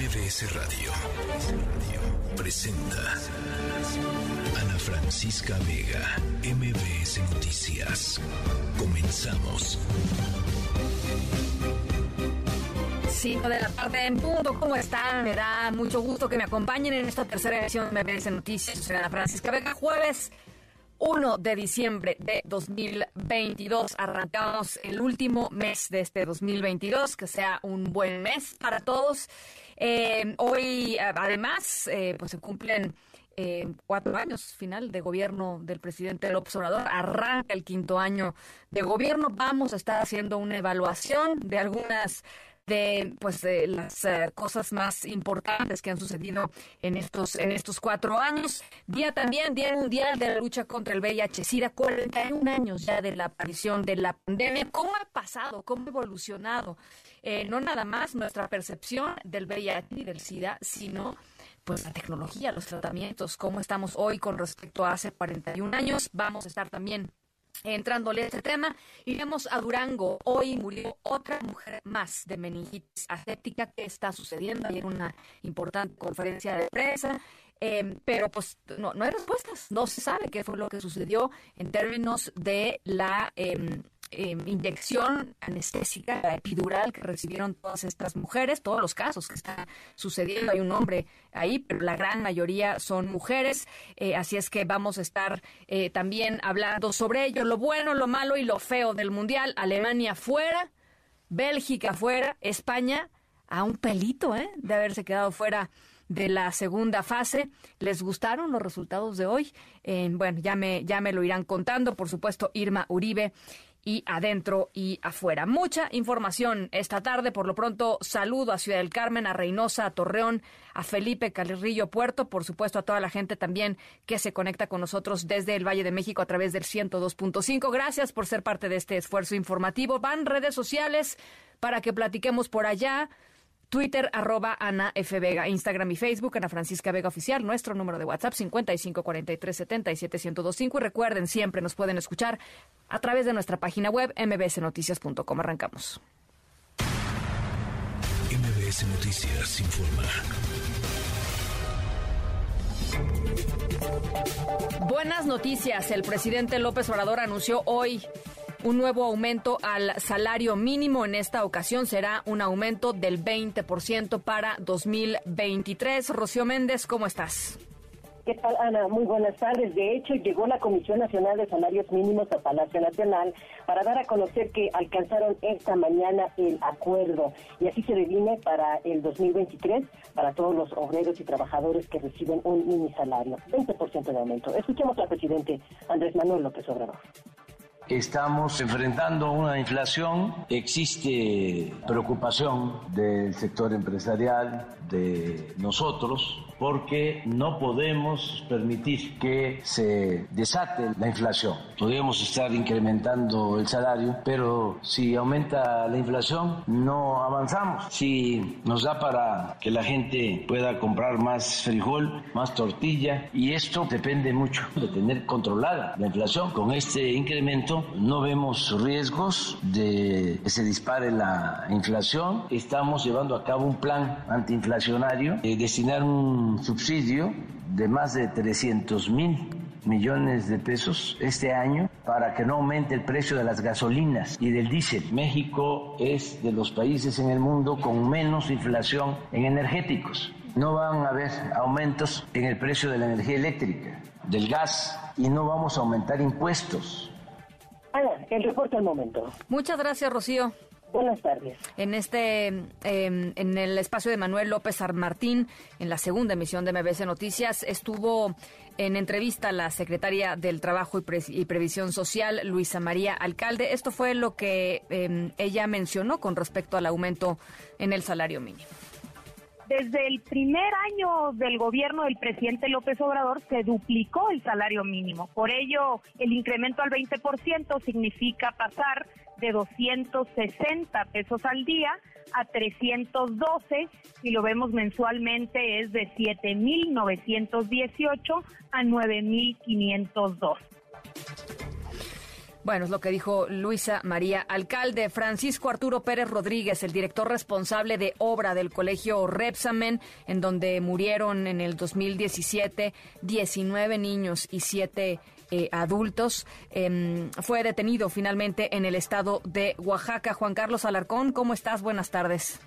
MBS Radio presenta Ana Francisca Vega, MBS Noticias. Comenzamos. Cinco de la tarde en punto. ¿Cómo están? Me da mucho gusto que me acompañen en esta tercera edición de MBS Noticias. Soy Ana Francisca Vega, jueves 1 de diciembre de 2022. Arrancamos el último mes de este 2022, que sea un buen mes para todos. Eh, hoy, además, eh, pues se cumplen eh, cuatro años final de gobierno del presidente López Obrador. Arranca el quinto año de gobierno. Vamos a estar haciendo una evaluación de algunas de pues de las eh, cosas más importantes que han sucedido en estos en estos cuatro años. Día también Día Mundial de la Lucha contra el VIH/SIDA, 41 años ya de la aparición de la pandemia. ¿Cómo ha pasado? ¿Cómo ha evolucionado? Eh, no nada más nuestra percepción del VIH y del SIDA, sino pues la tecnología, los tratamientos, cómo estamos hoy con respecto a hace 41 años. Vamos a estar también Entrándole a este tema, iremos a Durango. Hoy murió otra mujer más de meningitis aséptica. ¿Qué está sucediendo? Ayer una importante conferencia de prensa, em, pero pues no, no hay respuestas. No se sabe qué fue lo que sucedió en términos de la em, Em, inyección anestésica epidural que recibieron todas estas mujeres, todos los casos que están sucediendo. Hay un hombre ahí, pero la gran mayoría son mujeres. Eh, así es que vamos a estar eh, también hablando sobre ello, lo bueno, lo malo y lo feo del Mundial. Alemania fuera, Bélgica fuera, España a un pelito ¿eh? de haberse quedado fuera de la segunda fase. ¿Les gustaron los resultados de hoy? bueno, ya me, ya me lo irán contando. Por supuesto, Irma Uribe y adentro y afuera. Mucha información esta tarde. Por lo pronto, saludo a Ciudad del Carmen, a Reynosa, a Torreón, a Felipe Carrillo Puerto, por supuesto a toda la gente también que se conecta con nosotros desde el Valle de México a través del 102.5. Gracias por ser parte de este esfuerzo informativo. Van redes sociales para que platiquemos por allá. Twitter, arroba Ana F. Vega, Instagram y Facebook, Ana Francisca Vega Oficial, nuestro número de WhatsApp 5543777125 y recuerden, siempre nos pueden escuchar a través de nuestra página web mbsnoticias.com. Arrancamos. MBS Noticias informa. Buenas noticias. El presidente López Obrador anunció hoy un nuevo aumento al salario mínimo. En esta ocasión será un aumento del 20% para 2023. Rocío Méndez, ¿cómo estás? ¿Qué tal, Ana? Muy buenas tardes. De hecho, llegó la Comisión Nacional de Salarios Mínimos a Palacio Nacional para dar a conocer que alcanzaron esta mañana el acuerdo y así se define para el 2023 para todos los obreros y trabajadores que reciben un mini salario, 20% de aumento. Escuchemos al presidente Andrés Manuel López Obrador. Estamos enfrentando una inflación, existe preocupación del sector empresarial, de nosotros, porque no podemos permitir que se desate la inflación. Podemos estar incrementando el salario, pero si aumenta la inflación no avanzamos. Si nos da para que la gente pueda comprar más frijol, más tortilla, y esto depende mucho de tener controlada la inflación. Con este incremento no vemos riesgos de que se dispare la inflación. Estamos llevando a cabo un plan antiinflacionario, eh, destinar un subsidio de más de 300 mil millones de pesos este año para que no aumente el precio de las gasolinas y del diésel. México es de los países en el mundo con menos inflación en energéticos. No van a haber aumentos en el precio de la energía eléctrica, del gas y no vamos a aumentar impuestos. Ana, el reporte al momento. Muchas gracias, Rocío. Buenas tardes. En este, em, en el espacio de Manuel López Armartín, en la segunda emisión de MBC Noticias, estuvo en entrevista la secretaria del Trabajo y, Previsión Social, Luisa María Alcalde. Esto fue lo que em, ella mencionó con respecto al aumento en el salario mínimo. Desde el primer año del gobierno del presidente López Obrador se duplicó el salario mínimo. Por ello, el incremento al 20% significa pasar de 260 pesos al día a 312, si lo vemos mensualmente es de 7.918 a 9.502. Bueno, es lo que dijo Luisa María Alcalde. Francisco Arturo Pérez Rodríguez, el director responsable de obra del colegio Repsamen, en donde murieron en el 2017 19 niños y 7 eh, adultos, em, fue detenido finalmente en el estado de Oaxaca. Juan Carlos Alarcón, ¿cómo estás? Buenas tardes.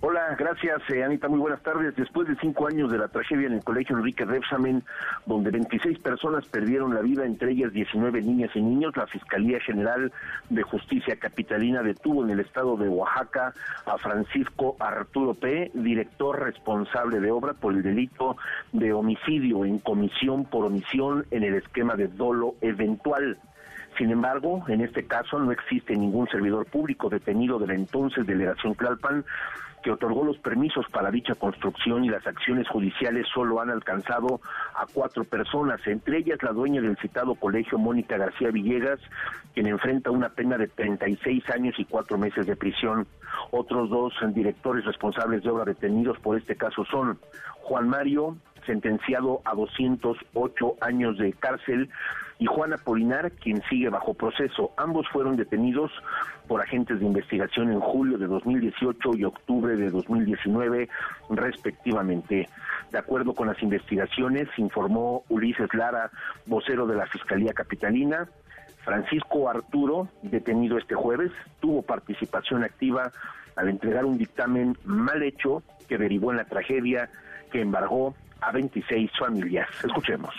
Hola, gracias eh, Anita, muy buenas tardes. Después de cinco años de la tragedia en el colegio Enrique Repsamen, donde 26 personas perdieron la vida, entre ellas 19 niñas y niños, la Fiscalía General de Justicia Capitalina detuvo en el estado de Oaxaca a Francisco Arturo P., director responsable de obra por el delito de homicidio en comisión por omisión en el esquema de dolo eventual. Sin embargo, en este caso no existe ningún servidor público detenido de la entonces delegación Tlalpan que otorgó los permisos para dicha construcción y las acciones judiciales solo han alcanzado a cuatro personas, entre ellas la dueña del citado colegio Mónica García Villegas, quien enfrenta una pena de 36 años y cuatro meses de prisión. Otros dos directores responsables de obra detenidos por este caso son Juan Mario, sentenciado a 208 años de cárcel, y Juana Polinar, quien sigue bajo proceso. Ambos fueron detenidos por agentes de investigación en julio de 2018 y octubre de 2019, respectivamente. De acuerdo con las investigaciones, informó Ulises Lara, vocero de la Fiscalía Capitalina, Francisco Arturo, detenido este jueves, tuvo participación activa al entregar un dictamen mal hecho que derivó en la tragedia que embargó a 26 familias. Escuchemos.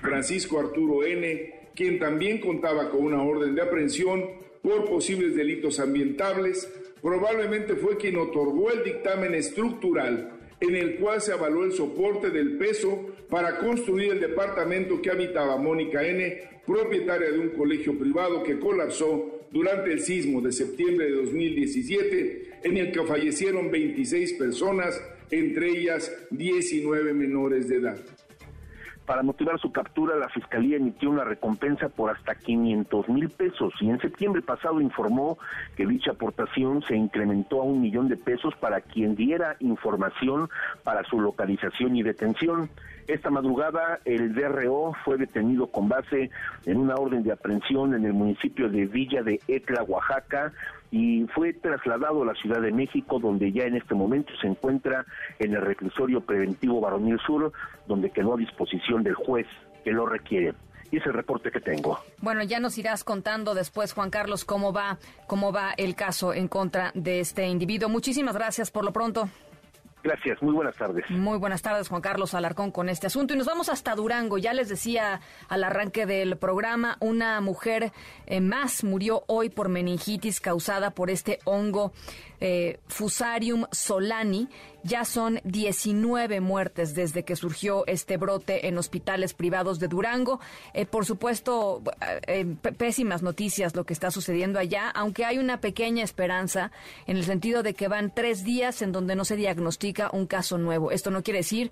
Francisco Arturo N., quien también contaba con una orden de aprehensión por posibles delitos ambientales, probablemente fue quien otorgó el dictamen estructural en el cual se avaló el soporte del peso para construir el departamento que habitaba Mónica N., propietaria de un colegio privado que colapsó durante el sismo de septiembre de 2017, en el que fallecieron 26 personas, entre ellas 19 menores de edad. Para motivar su captura, la Fiscalía emitió una recompensa por hasta 500 mil pesos y en septiembre pasado informó que dicha aportación se incrementó a un millón de pesos para quien diera información para su localización y detención. Esta madrugada el DRO fue detenido con base en una orden de aprehensión en el municipio de Villa de Etla, Oaxaca, y fue trasladado a la Ciudad de México, donde ya en este momento se encuentra en el reclusorio preventivo Baronil Sur, donde quedó a disposición del juez que lo requiere. Y es el reporte que tengo. Bueno, ya nos irás contando después, Juan Carlos, cómo va, cómo va el caso en contra de este individuo. Muchísimas gracias por lo pronto. Gracias, muy buenas tardes. Muy buenas tardes, Juan Carlos Alarcón, con este asunto. Y nos vamos hasta Durango. Ya les decía al arranque del programa, una mujer eh, más murió hoy por meningitis causada por este hongo eh, Fusarium solani. Ya son 19 muertes desde que surgió este brote en hospitales privados de Durango. Eh, por supuesto, eh, pésimas noticias lo que está sucediendo allá, aunque hay una pequeña esperanza en el sentido de que van tres días en donde no se diagnostica un caso nuevo. Esto no quiere decir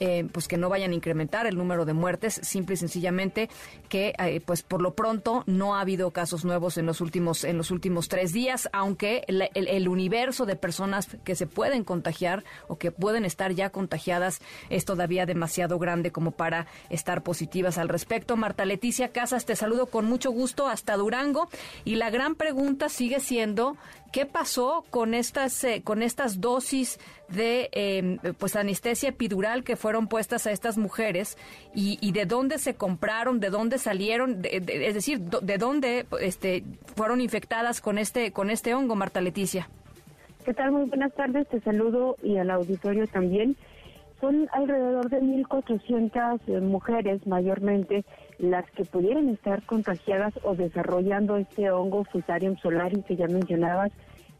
eh, pues que no vayan a incrementar el número de muertes, simple y sencillamente que eh, pues por lo pronto no ha habido casos nuevos en los últimos en los últimos tres días, aunque el, universo de personas que se pueden contagiar o que pueden estar ya contagiadas es todavía demasiado grande como para estar positivas al respecto. Marta Leticia Casas, te saludo con mucho gusto hasta Durango y la gran pregunta sigue siendo ¿Qué pasó con estas, eh, con estas dosis de em, pues anestesia epidural que fueron puestas a estas mujeres y, de dónde se compraron, de dónde salieron, es decir, de dónde este, fueron infectadas con este, con este hongo, Marta Leticia? ¿Qué tal? Muy buenas tardes, te saludo y al auditorio también. Son alrededor de 1.400 eh, mujeres mayormente las que pudieran estar contagiadas o desarrollando este hongo Fusarium solari que ya mencionabas,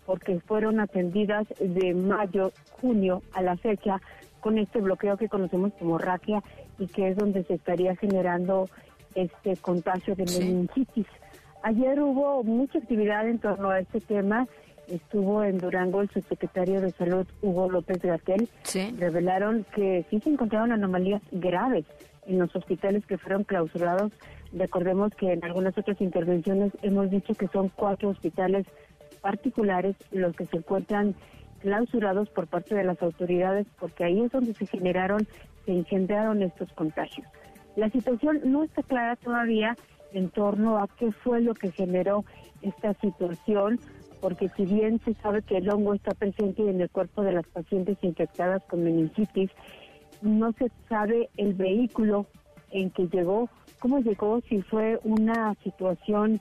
porque fueron atendidas de mayo, junio a la fecha con este bloqueo que conocemos como raquia y que es donde se estaría generando este contagio de meningitis. Ayer hubo mucha actividad en torno a este tema. Estuvo en Durango el subsecretario de Salud, Hugo López Gatel. Revelaron que sí se encontraron anomalías graves en los hospitales que fueron clausurados. Recordemos que en algunas otras intervenciones hemos dicho que son cuatro hospitales particulares los que se encuentran clausurados por parte de las autoridades porque ahí es donde se generaron, se incendiaron estos contagios. La situación no está clara todavía en torno a qué fue lo que generó esta situación, porque si bien se sabe que el hongo está presente en el cuerpo de las pacientes infectadas con meningitis, no se sabe el vehículo en que llegó, cómo llegó, si fue una situación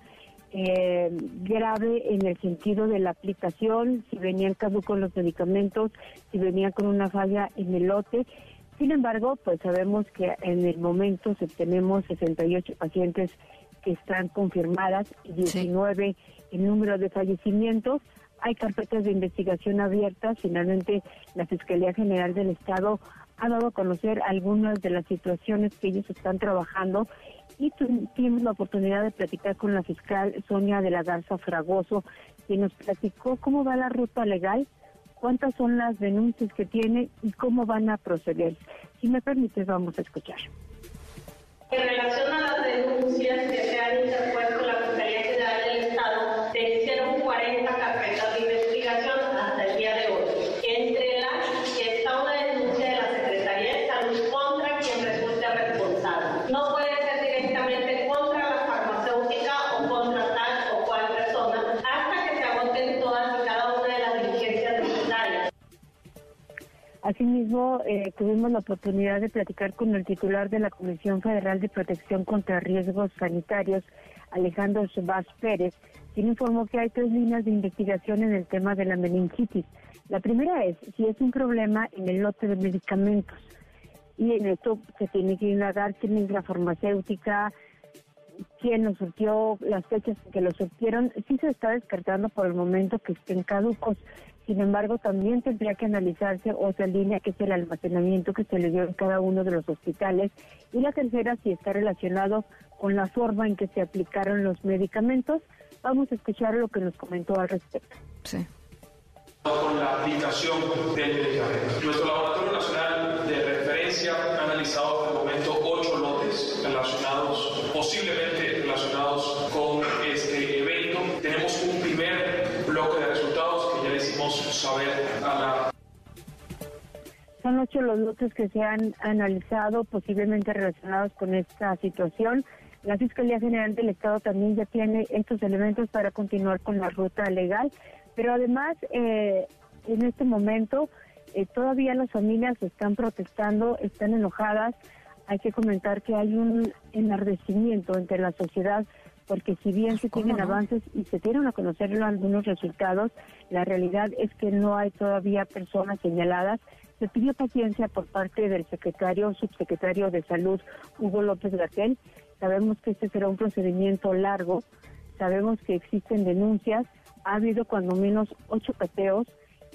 eh, grave en el sentido de la aplicación, si venían caducos los medicamentos, si venían con una falla en el lote. Sin embargo, pues sabemos que en el momento tenemos 68 pacientes que están confirmadas y 19 el número de fallecimientos. Hay carpetas de investigación abiertas. Finalmente, la Fiscalía General del Estado ha dado a conocer algunas de las situaciones que ellos están trabajando y tuvimos la oportunidad de platicar con la fiscal Sonia de la Garza Fragoso, que nos platicó cómo va la ruta legal, cuántas son las denuncias que tiene y cómo van a proceder. Si me permites, vamos a escuchar. En relación a las denuncias que se han interpuesto la Fiscalía General del Estado, se hicieron 40 carpetas de investigación hasta el día de hoy. Entre las que está una denuncia de la Secretaría de Salud contra quien resulte responsable. No puede ser directamente contra la farmacéutica o contra tal o cual persona hasta que se agoten todas y cada una de las diligencias necesarias. Asimismo, eh, tuvimos la oportunidad de platicar con el titular de la Comisión Federal de Protección contra Riesgos Sanitarios, Alejandro Sebas Pérez, quien informó que hay tres líneas de investigación en el tema de la meningitis. La primera es si es un problema en el lote de medicamentos. Y en esto se tiene que indagar quién es la farmacéutica, quién los surtió, las fechas en que los surtieron. Sí se está descartando por el momento que estén caducos. Sin embargo, también tendría que analizarse otra línea que es el almacenamiento que se le dio en cada uno de los hospitales. Y la tercera, si está relacionado con la forma en que se aplicaron los medicamentos. Vamos a escuchar lo que nos comentó al respecto. Sí. Con la aplicación del medicamento. Nuestro Laboratorio Nacional de Referencia ha analizado hasta el momento ocho lotes relacionados, posiblemente relacionados con este evento. Tenemos un primer bloque de resultados que ya le hicimos saber a la Son ocho los lotes que se han analizado posiblemente relacionados con esta situación. La Fiscalía General del Estado también ya tiene estos elementos para continuar con la ruta legal, pero además eh, en este momento eh, todavía las familias están protestando, están enojadas. Hay que comentar que hay un enardecimiento entre la sociedad porque si bien se tienen avances y se dieron a conocer algunos resultados, la realidad es que no hay todavía personas señaladas. Se pidió paciencia por parte del secretario, subsecretario de Salud, Hugo López Gatel. Sabemos que este será un procedimiento largo, sabemos que existen denuncias, ha habido cuando menos ocho cateos,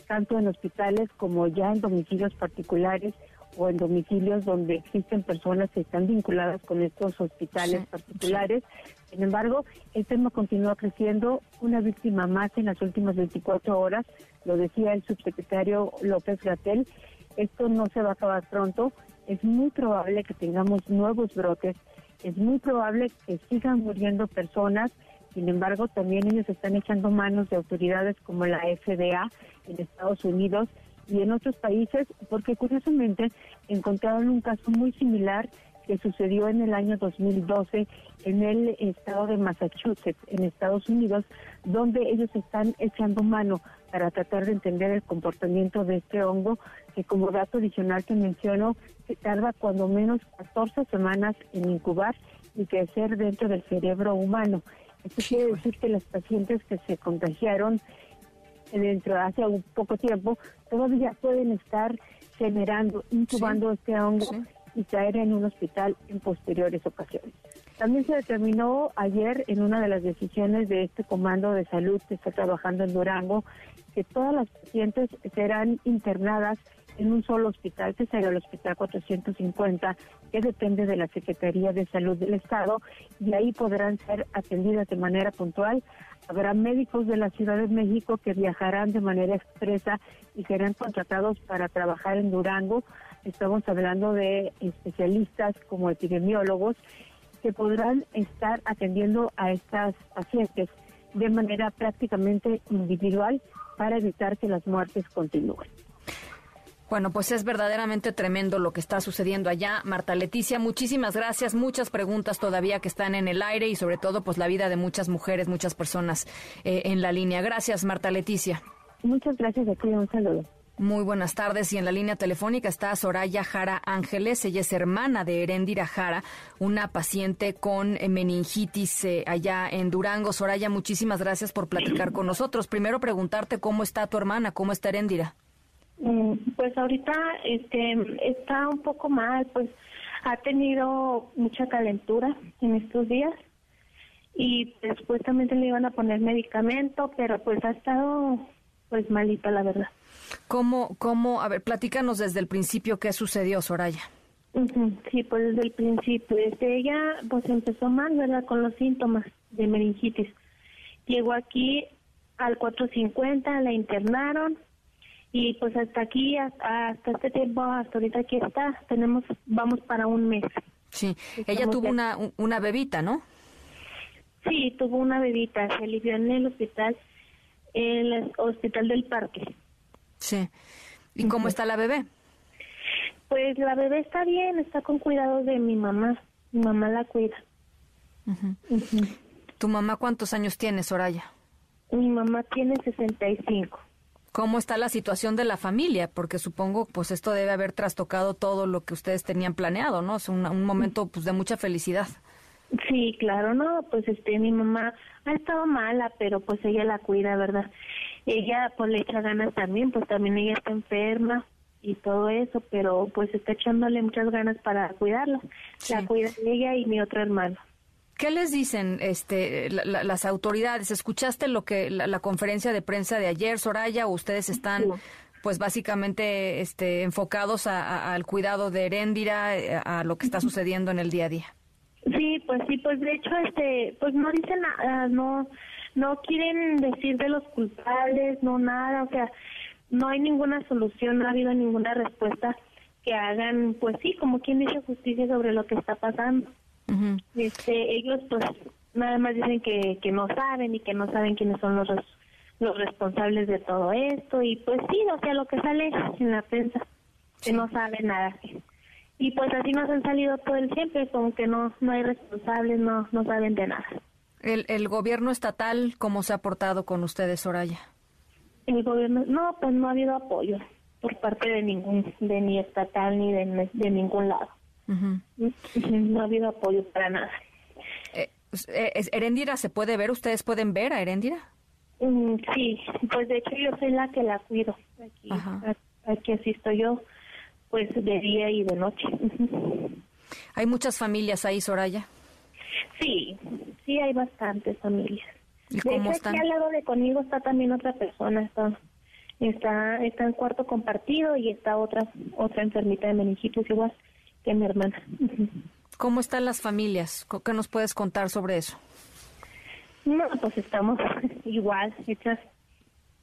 tanto en hospitales como ya en domicilios particulares o en domicilios donde existen personas que están vinculadas con estos hospitales particulares. Sin embargo, el tema continúa creciendo, una víctima más en las últimas 24 horas, lo decía el subsecretario López Gatel, esto no se va a acabar pronto, es muy probable que tengamos nuevos brotes, es muy probable que sigan muriendo personas, sin embargo, también ellos están echando manos de autoridades como la FDA en Estados Unidos y en otros países, porque curiosamente encontraron un caso muy similar que sucedió en el año 2012 en el estado de Massachusetts, en Estados Unidos, donde ellos están echando mano para tratar de entender el comportamiento de este hongo, que como dato adicional que menciono, que tarda cuando menos 14 semanas en incubar y crecer dentro del cerebro humano. Esto quiere decir que los pacientes que se contagiaron dentro de hace un poco tiempo todavía pueden estar generando, incubando este hongo y caer en un hospital en posteriores ocasiones. También se determinó ayer en una de las decisiones de este comando de salud que está trabajando en Durango que todas las pacientes serán internadas en un solo hospital, que será el Hospital 450, que depende de la Secretaría de Salud del Estado, y ahí podrán ser atendidas de manera puntual. Habrá médicos de la Ciudad de México que viajarán de manera expresa y serán contratados para trabajar en Durango. Estamos hablando de especialistas como epidemiólogos que podrán estar atendiendo a estas pacientes de manera prácticamente individual para evitar que las muertes continúen. Bueno, pues es verdaderamente tremendo lo que está sucediendo allá. Marta Leticia, muchísimas gracias. Muchas preguntas todavía que están en el aire y sobre todo pues la vida de muchas mujeres, muchas personas eh, en la línea. Gracias, Marta Leticia. Muchas gracias, aquí un saludo. Muy buenas tardes y en la línea telefónica está Soraya Jara Ángeles, ella es hermana de Erendira Jara, una paciente con meningitis eh, allá en Durango. Soraya, muchísimas gracias por platicar con nosotros. Primero preguntarte cómo está tu hermana, cómo está Erendira. Mm, pues ahorita este está un poco mal, pues ha tenido mucha calentura en estos días y después también le iban a poner medicamento, pero pues ha estado pues malita la verdad. ¿Cómo, cómo, a ver, platícanos desde el principio qué sucedió, Soraya? Sí, pues desde el principio, desde ella pues empezó mal, ¿verdad? Con los síntomas de meningitis. Llegó aquí al 450, la internaron, y pues hasta aquí, hasta, este tiempo, hasta ahorita aquí está, tenemos, vamos para un mes. Sí, ella tuvo una, una bebita, ¿no? Sí, tuvo una bebita, se alivió en el hospital, en el hospital del parque. Sí, ¿y cómo está la bebé? Pues la bebé está bien, está con cuidado de mi mamá, mi mamá la cuida. ¿Tu mamá cuántos años tiene, Soraya? Mi mamá tiene 65 cómo está la situación de la familia, porque supongo pues esto debe haber trastocado todo lo que ustedes tenían planeado, ¿no? Es un, momento pues de mucha felicidad. Sí, claro, no, pues este mi mamá ha estado mala, pero pues ella la cuida, ¿verdad? Ella pues le echa ganas también, pues también ella está enferma y todo eso, pero pues está echándole muchas ganas para cuidarla. La cuida ella y mi otro hermano. ¿Qué les dicen este, las autoridades? ¿Escuchaste lo que la, conferencia de prensa de ayer, Soraya, o ustedes están pues básicamente este, enfocados al cuidado de Heréndira, eh, a lo que está sucediendo en el día a día? Sí, pues sí, pues de hecho, este, pues no dicen nada, no, no quieren decir de los culpables, no nada, o sea, no hay ninguna solución, no ha habido ninguna respuesta que hagan, pues sí, como quien dice justicia sobre lo que está pasando este, ellos pues nada más dicen que, que no saben y que no saben quiénes son los los responsables de todo esto y pues sí, o sea, lo que sale en la prensa, que no saben nada. Y pues así nos han salido todo el tiempo, como que no no hay responsables, no no saben de nada. El, el gobierno estatal, ¿cómo se ha portado con ustedes, Soraya? El gobierno, no, pues no ha habido apoyo por parte de ningún, de ni estatal ni de, de ningún lado. No ha habido apoyo para nada. Eh, eh ¿Erendira se puede ver? ¿Ustedes pueden ver a Erendira? Mm, sí, pues de hecho yo soy la que la cuido. Aquí, aquí asisto yo, pues de día y de noche. ¿Hay muchas familias ahí, Soraya? Sí, sí hay bastantes familias. ¿Y cómo están? Aquí al lado de conmigo está también otra persona, está está está en cuarto compartido y está otra otra enfermita de meningitis igual que mi hermana. ¿Cómo están las familias? ¿Qué nos puedes contar sobre eso? No, pues estamos igual, hechas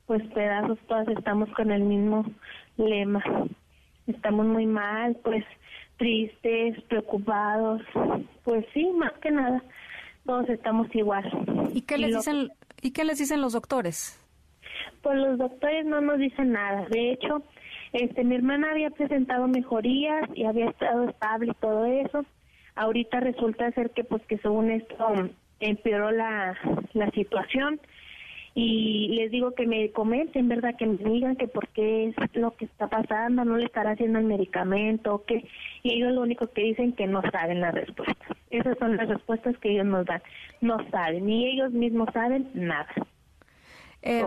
pues pedazos, todas estamos con el mismo lema. Estamos muy mal, pues tristes, preocupados, pues sí, más que nada, todos estamos igual. ¿Y qué les dicen y qué les dicen los doctores? Pues los doctores no nos dicen nada. De hecho, este, mi hermana había presentado mejorías y había estado estable y todo eso. Ahorita resulta ser que, pues, que según esto empeoró la, la situación y les digo que me comenten, ¿verdad? Que me digan que por qué es lo que está pasando, no le estará haciendo el medicamento, que y ellos lo único que dicen que no saben la respuesta. Esas son las respuestas que ellos nos dan. No saben, ni ellos mismos saben nada. Eh,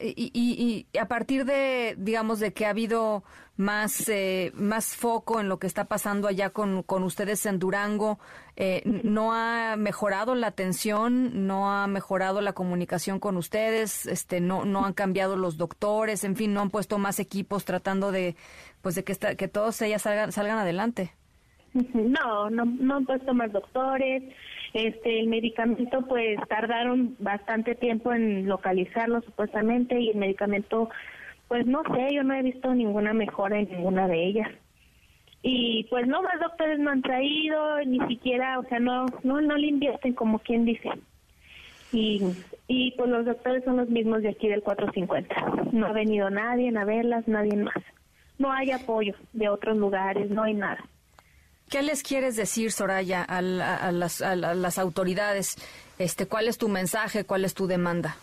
y, y, a partir de, digamos, de que ha habido más, eh, más foco en lo que está pasando allá con, con ustedes en Durango, eh, ¿no ha mejorado la atención? ¿No ha mejorado la comunicación con ustedes? Este, no, ¿No han cambiado los doctores? En fin, ¿no han puesto más equipos tratando de, pues, de que, que todos ellas salgan, salgan adelante? No, no, no han puesto más doctores este, el medicamento, pues tardaron bastante tiempo en localizarlo supuestamente y el medicamento, pues no sé, yo no he visto ninguna mejora en ninguna de ellas. Y pues no, más doctores no han traído, ni siquiera, o sea, no, no, no le invierten como quien dice. Y, y pues los doctores son los mismos de aquí del 450. No ha venido nadie a verlas, nadie más. no hay apoyo de otros lugares, no hay nada. ¿Qué les quieres decir, Soraya, a, las, autoridades? Este, ¿Cuál es tu mensaje? ¿Cuál es tu demanda?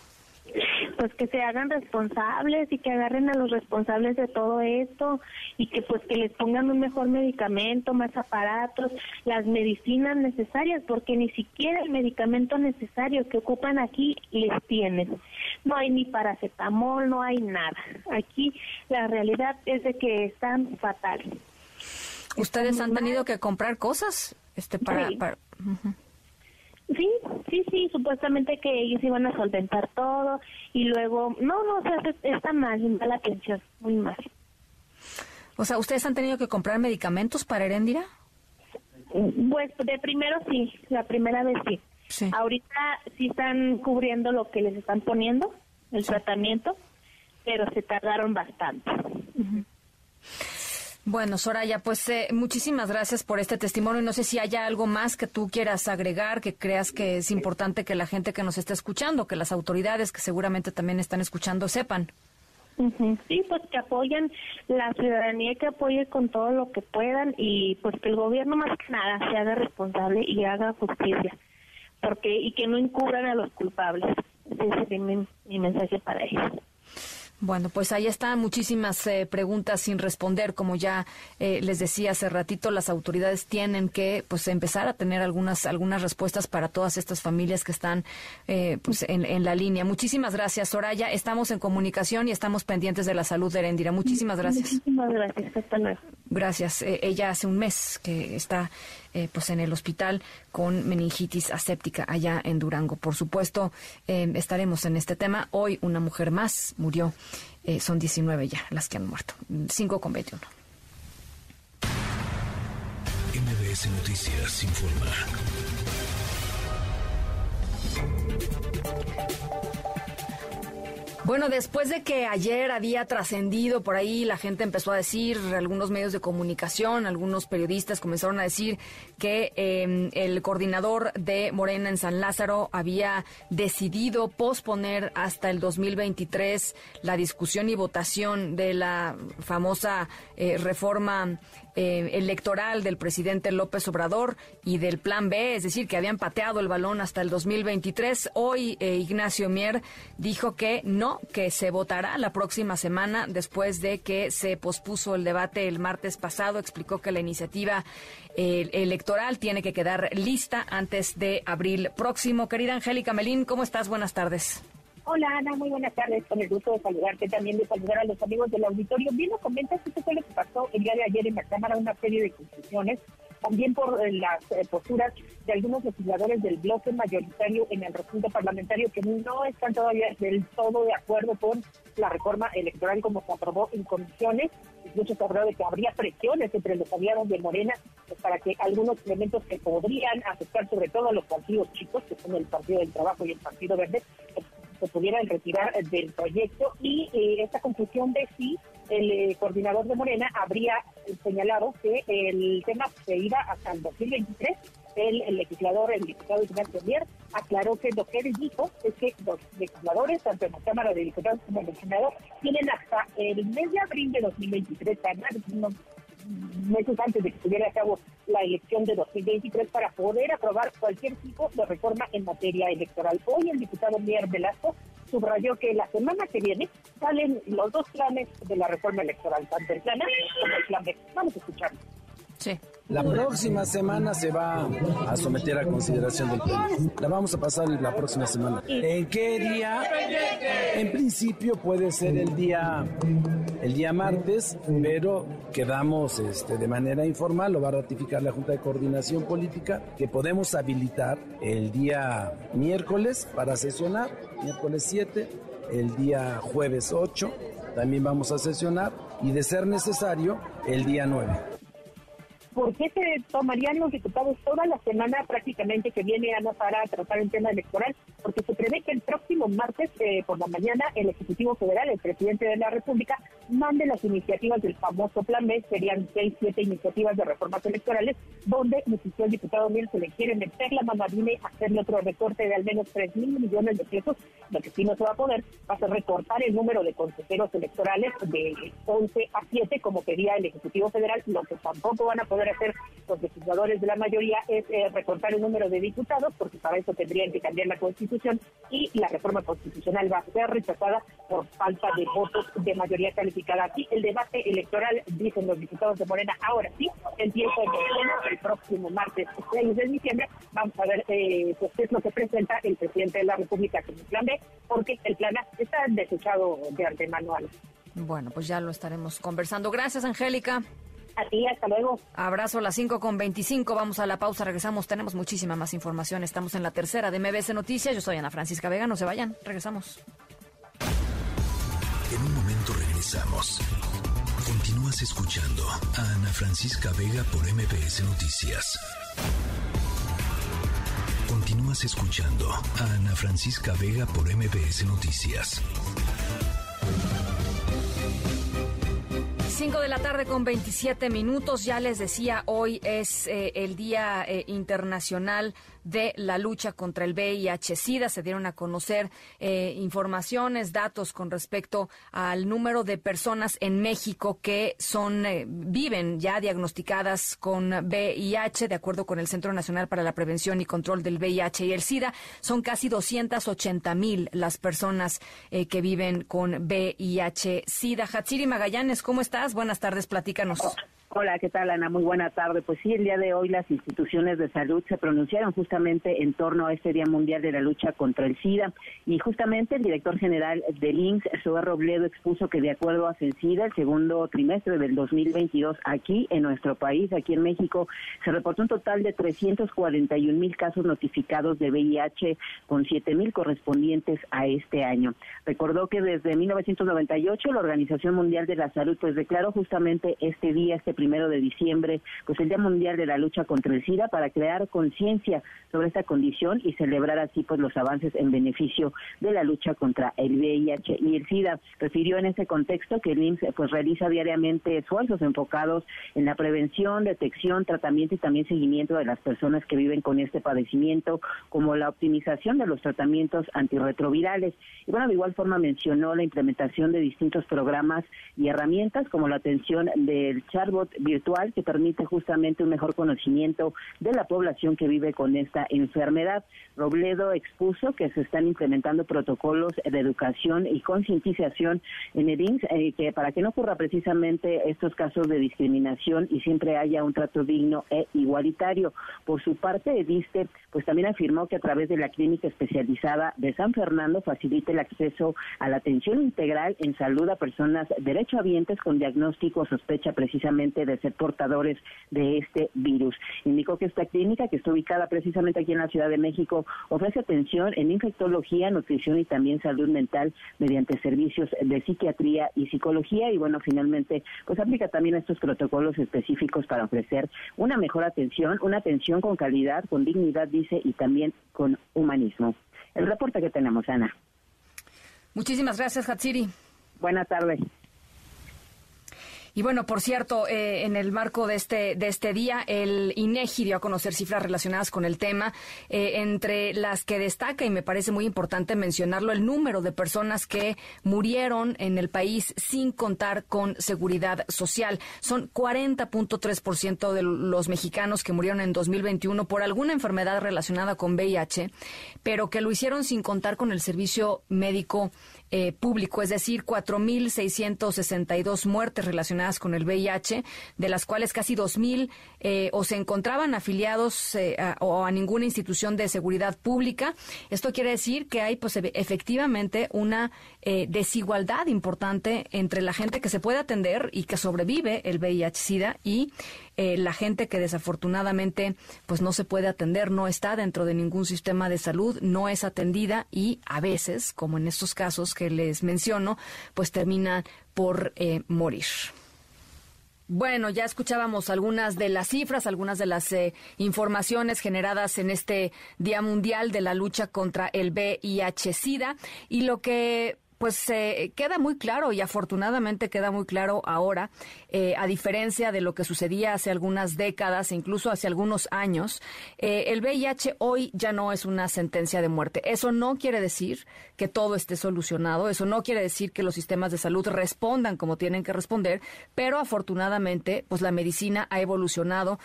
pues que se hagan responsables y que agarren a los responsables de todo esto y que pues que les pongan un mejor medicamento, más aparatos, las medicinas necesarias, porque ni siquiera el medicamento necesario que ocupan aquí les tienen. No hay ni paracetamol, no hay nada. Aquí la realidad es de que están fatal. ¿Ustedes han tenido que comprar cosas este para, Sí, sí, sí, supuestamente que ellos iban a solventar todo y luego, no, no, o sea, está mal, la atención, muy mal. O sea, ¿ustedes han tenido que comprar medicamentos para Heréndira? Pues de primero sí, la primera vez sí. sí. Ahorita sí están cubriendo lo que les están poniendo, el tratamiento, pero se tardaron bastante. Bueno, Soraya, pues eh, muchísimas gracias por este testimonio. No sé si haya algo más que tú quieras agregar, que creas que es importante que la gente que nos está escuchando, que las autoridades que seguramente también están escuchando sepan. Sí, pues que apoyen la ciudadanía, que apoye con todo lo que puedan y pues que el gobierno más que nada se haga responsable y haga justicia, porque y que no encubran a los culpables. Ese es mi, mi mensaje para ellos. Bueno, pues ahí están muchísimas eh, preguntas sin responder. Como ya eh, les decía hace ratito, las autoridades tienen que pues empezar a tener algunas algunas respuestas para todas estas familias que están eh, pues en, en, la línea. Muchísimas gracias, Soraya. Estamos en comunicación y estamos pendientes de la salud de Erendira. Muchísimas gracias. Muchísimas gracias. Hasta luego. Gracias. ella hace un mes que está eh, pues en el hospital con meningitis aséptica allá en Durango. Por supuesto, eh, estaremos en este tema. Hoy una mujer más murió. Eh, son 19 ya las que han muerto. 5 con 21. MBS Noticias informa. Bueno, después de que ayer había trascendido por ahí, la gente empezó a decir, algunos medios de comunicación, algunos periodistas comenzaron a decir que em, el coordinador de Morena en San Lázaro había decidido posponer hasta el 2023 la discusión y votación de la famosa eh, reforma eh, electoral del presidente López Obrador y del Plan B, es decir, que habían pateado el balón hasta el 2023. Hoy eh, Ignacio Mier dijo que no, que se votará la próxima semana después de que se pospuso el debate el martes pasado. Explicó que la iniciativa eh, electoral tiene que quedar lista antes de abril próximo. Querida Angélica Melín, ¿cómo estás? Buenas tardes. Hola Ana, muy buenas tardes. Con el gusto de saludarte también, de saludar a los amigos del auditorio. Bien, nos comentas qué fue lo que pasó el día de ayer en la Cámara, una serie de conclusiones, también por eh, las eh, posturas de algunos legisladores del bloque mayoritario en el recinto parlamentario que no están todavía del todo de acuerdo con la reforma electoral como se aprobó en comisiones. Incluso se habló de que habría presiones entre los aliados de Morena pues, para que algunos elementos que podrían afectar sobre todo a los partidos chicos, que son el Partido del Trabajo y el Partido Verde, pues, se pudieran retirar del proyecto y eh, esta conclusión de si el eh, coordinador de Morena habría señalado que el tema se iba hasta el 2023. El, legislador, el diputado Ignacio Mier, aclaró que lo que él dijo es que los legisladores, tanto en la Cámara de Diputados como en el Senado, tienen hasta el mes de abril de 2023, meses antes de que lleve a cabo la elección de 2023 para poder aprobar cualquier tipo de reforma en materia electoral. Hoy el diputado Mier Velasco subrayó que la semana que viene salen los dos planes de la reforma electoral, tanto el plan A como el plan B. Vamos a escucharlo. Sí. La próxima semana se va a someter a consideración del Pleno. La vamos a pasar la próxima semana. ¿En qué día? En principio puede ser el día el día martes, pero quedamos este, de manera informal, lo va a ratificar la Junta de Coordinación Política, que podemos habilitar el día miércoles para sesionar, miércoles 7, el día jueves 8, también vamos a sesionar, y de ser necesario, el día 9. ¿Por qué se tomarían los diputados toda la semana prácticamente que viene Ana para tratar el tema electoral? porque se prevé que el próximo martes eh, por la mañana el Ejecutivo Federal, el presidente de la República, mande las iniciativas del famoso Plan B, serían seis, siete iniciativas de reformas electorales, donde, insistió el diputado Miel, se le quiere meter la mano a hacerle otro recorte de al menos 3 mil millones de pesos, lo que sí no se va a poder, va a ser recortar el número de consejeros electorales de 11 a 7, como pedía el Ejecutivo Federal, lo que tampoco van a poder hacer los legisladores de la mayoría es eh, recortar el número de diputados, porque para eso tendrían que cambiar la Constitución y la reforma constitucional va a ser rechazada por falta de votos de mayoría calificada. Aquí el debate electoral, dicen los diputados de Morena, ahora sí, empieza el próximo martes 6 de diciembre. Vamos a ver eh, pues, qué es lo que presenta el presidente de la República como plan B, porque el plan A está desechado de antemano. Bueno, pues ya lo estaremos conversando. Gracias, Angélica. A ti, hasta luego. Abrazo a las 5 con 25. Vamos a la pausa, regresamos. Tenemos muchísima más información. Estamos en la tercera de MBS Noticias. Yo soy Ana Francisca Vega. No se vayan. Regresamos. En un momento regresamos. Continúas escuchando a Ana Francisca Vega por MBS Noticias. Continúas escuchando a Ana Francisca Vega por MBS Noticias. 5 de la tarde con 27 minutos. Ya les decía, hoy es eh, el Día eh, Internacional de la lucha contra el VIH-Sida. Se dieron a conocer eh, informaciones, datos con respecto al número de personas en México que son eh, viven ya diagnosticadas con VIH, de acuerdo con el Centro Nacional para la Prevención y Control del VIH y el SIDA. Son casi 280 mil las personas eh, que viven con VIH-Sida. Hatsiri Magallanes, ¿cómo estás? Buenas tardes, platícanos. Hola, ¿qué tal, Ana? Muy buena tarde. Pues sí, el día de hoy las instituciones de salud se pronunciaron justamente en torno a este Día Mundial de la Lucha contra el SIDA y justamente el director general del INSS, Zoe Robledo, expuso que de acuerdo a CENSIDA, el segundo trimestre del 2022 aquí en nuestro país, aquí en México, se reportó un total de 341 mil casos notificados de VIH con 7 mil correspondientes a este año. Recordó que desde 1998 la Organización Mundial de la Salud pues declaró justamente este día, este primero de diciembre, pues el Día Mundial de la Lucha contra el SIDA para crear conciencia sobre esta condición y celebrar así pues los avances en beneficio de la lucha contra el VIH y el SIDA. Refirió en ese contexto que el IMSS pues realiza diariamente esfuerzos enfocados en la prevención, detección, tratamiento y también seguimiento de las personas que viven con este padecimiento, como la optimización de los tratamientos antirretrovirales. Y bueno, de igual forma mencionó la implementación de distintos programas y herramientas como la atención del chatbot virtual que permite justamente un mejor conocimiento de la población que vive con esta enfermedad. Robledo expuso que se están implementando protocolos de educación y concientización en el eh, que para que no ocurra precisamente estos casos de discriminación y siempre haya un trato digno e igualitario. Por su parte, Ediste pues también afirmó que a través de la clínica especializada de San Fernando facilita el acceso a la atención integral en salud a personas derechohabientes con diagnóstico sospecha precisamente de ser portadores de este virus. Indicó que esta clínica, que está ubicada precisamente aquí en la Ciudad de México, ofrece atención en infectología, nutrición y también salud mental mediante servicios de psiquiatría y psicología y bueno, finalmente pues aplica también estos protocolos específicos para ofrecer una mejor atención, una atención con calidad, con dignidad, dice, y también con humanismo. El reporte que tenemos, Ana. Muchísimas gracias, Hatsiri. Buenas tardes. Y bueno, por cierto, eh, en el marco de este, de este día, el INEGI dio a conocer cifras relacionadas con el tema, eh, entre las que destaca, y me parece muy importante mencionarlo, el número de personas que murieron en el país sin contar con seguridad social. Son 40.3% de los mexicanos que murieron en 2021 por alguna enfermedad relacionada con VIH, pero que lo hicieron sin contar con el servicio médico eh, público, es decir, 4.662 muertes relacionadas con el VIH, de las cuales casi 2.000 eh, o se encontraban afiliados eh, o a ninguna institución de seguridad pública. Esto quiere decir que hay pues, efectivamente una desigualdad importante entre la gente que se puede atender y que sobrevive el VIH-Sida y eh, la gente que desafortunadamente pues no se puede atender, no está dentro de ningún sistema de salud, no es atendida y a veces, como en estos casos que les menciono, pues termina por eh, morir. Bueno, ya escuchábamos algunas de las cifras, algunas de las eh, informaciones generadas en este Día Mundial de la Lucha contra el VIH-Sida y lo que pues eh, queda muy claro y afortunadamente queda muy claro ahora, eh, a diferencia de lo que sucedía hace algunas décadas, incluso hace algunos años, eh, el VIH hoy ya no es una sentencia de muerte. Eso no quiere decir que todo esté solucionado, eso no quiere decir que los sistemas de salud respondan como tienen que responder, pero afortunadamente, pues la medicina ha evolucionado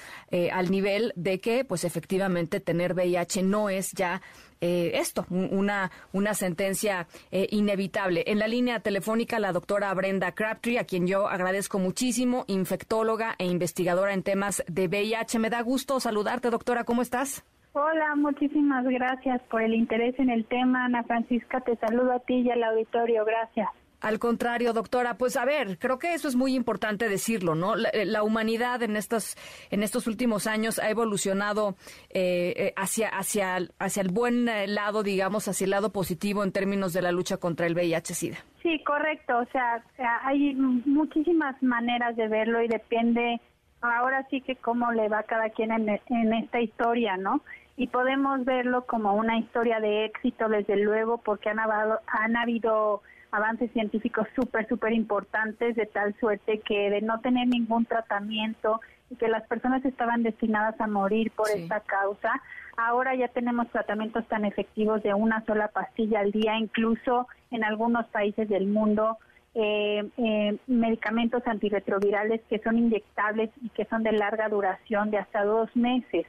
al nivel de que, pues efectivamente, tener VIH no es ya eh, esto, una, una sentencia eh, inevitable. En la línea telefónica, la doctora Brenda Crabtree, a quien yo agradezco muchísimo, infectóloga e investigadora en temas de VIH. Me da gusto saludarte, doctora. ¿Cómo estás? Hola, muchísimas gracias por el interés en el tema. Ana Francisca, te saludo a ti y al auditorio. Gracias. Al contrario, doctora, pues a ver, creo que eso es muy importante decirlo, ¿no? La, eh, humanidad en estos, en estos últimos años ha evolucionado eh, eh, hacia, hacia, hacia el buen lado, digamos, hacia el lado positivo en términos de la lucha contra el VIH-Sida. Sí, correcto. O sea, hay muchísimas maneras de verlo y depende ahora sí que cómo le va cada quien en, en esta historia, ¿no? Y podemos verlo como una historia de éxito, desde luego, porque han, han habido avances científicos súper, súper importantes, de tal suerte que de no tener ningún tratamiento y que las personas estaban destinadas a morir por esta causa, ahora ya tenemos tratamientos tan efectivos de una sola pastilla al día, incluso en algunos países del mundo. Eh, eh, medicamentos antirretrovirales que son inyectables y que son de larga duración de hasta dos meses.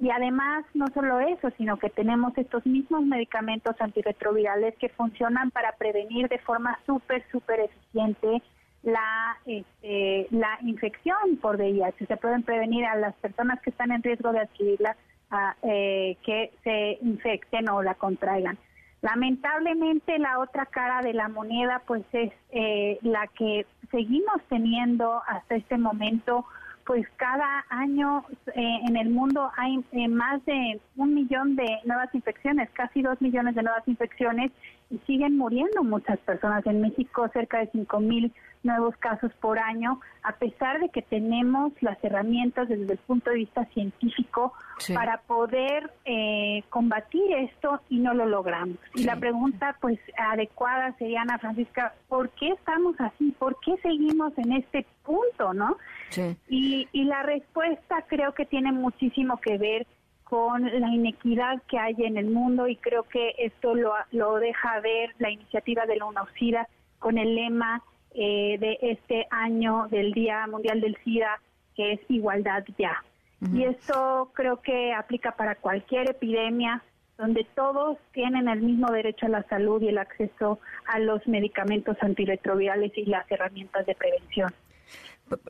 Y además, no solo eso, sino que tenemos estos mismos medicamentos antirretrovirales que funcionan para prevenir de forma súper, súper eficiente la, este, la infección por VIH. Se pueden prevenir a las personas que están en riesgo de adquirirla eh, que se infecten o la contraigan. Lamentablemente la otra cara de la moneda pues es eh, la que seguimos teniendo hasta este momento pues cada año eh, en el mundo hay eh, más de un millón de nuevas infecciones, casi dos millones de nuevas infecciones y siguen muriendo muchas personas. En México cerca de cinco mil nuevos casos por año, a pesar de que tenemos las herramientas desde el punto de vista científico para poder eh, combatir esto y no lo logramos. Y la pregunta pues adecuada sería, Ana Francisca, ¿por qué estamos así? ¿Por qué seguimos en este punto, no? Y, y la respuesta creo que tiene muchísimo que ver con la inequidad que hay en el mundo y creo que esto lo, lo deja ver la iniciativa de la UNOCIDA con el lema eh, de este año del Día Mundial del SIDA, que es igualdad ya. Y esto creo que aplica para cualquier epidemia donde todos tienen el mismo derecho a la salud y el acceso a los medicamentos antirretrovirales y las herramientas de prevención.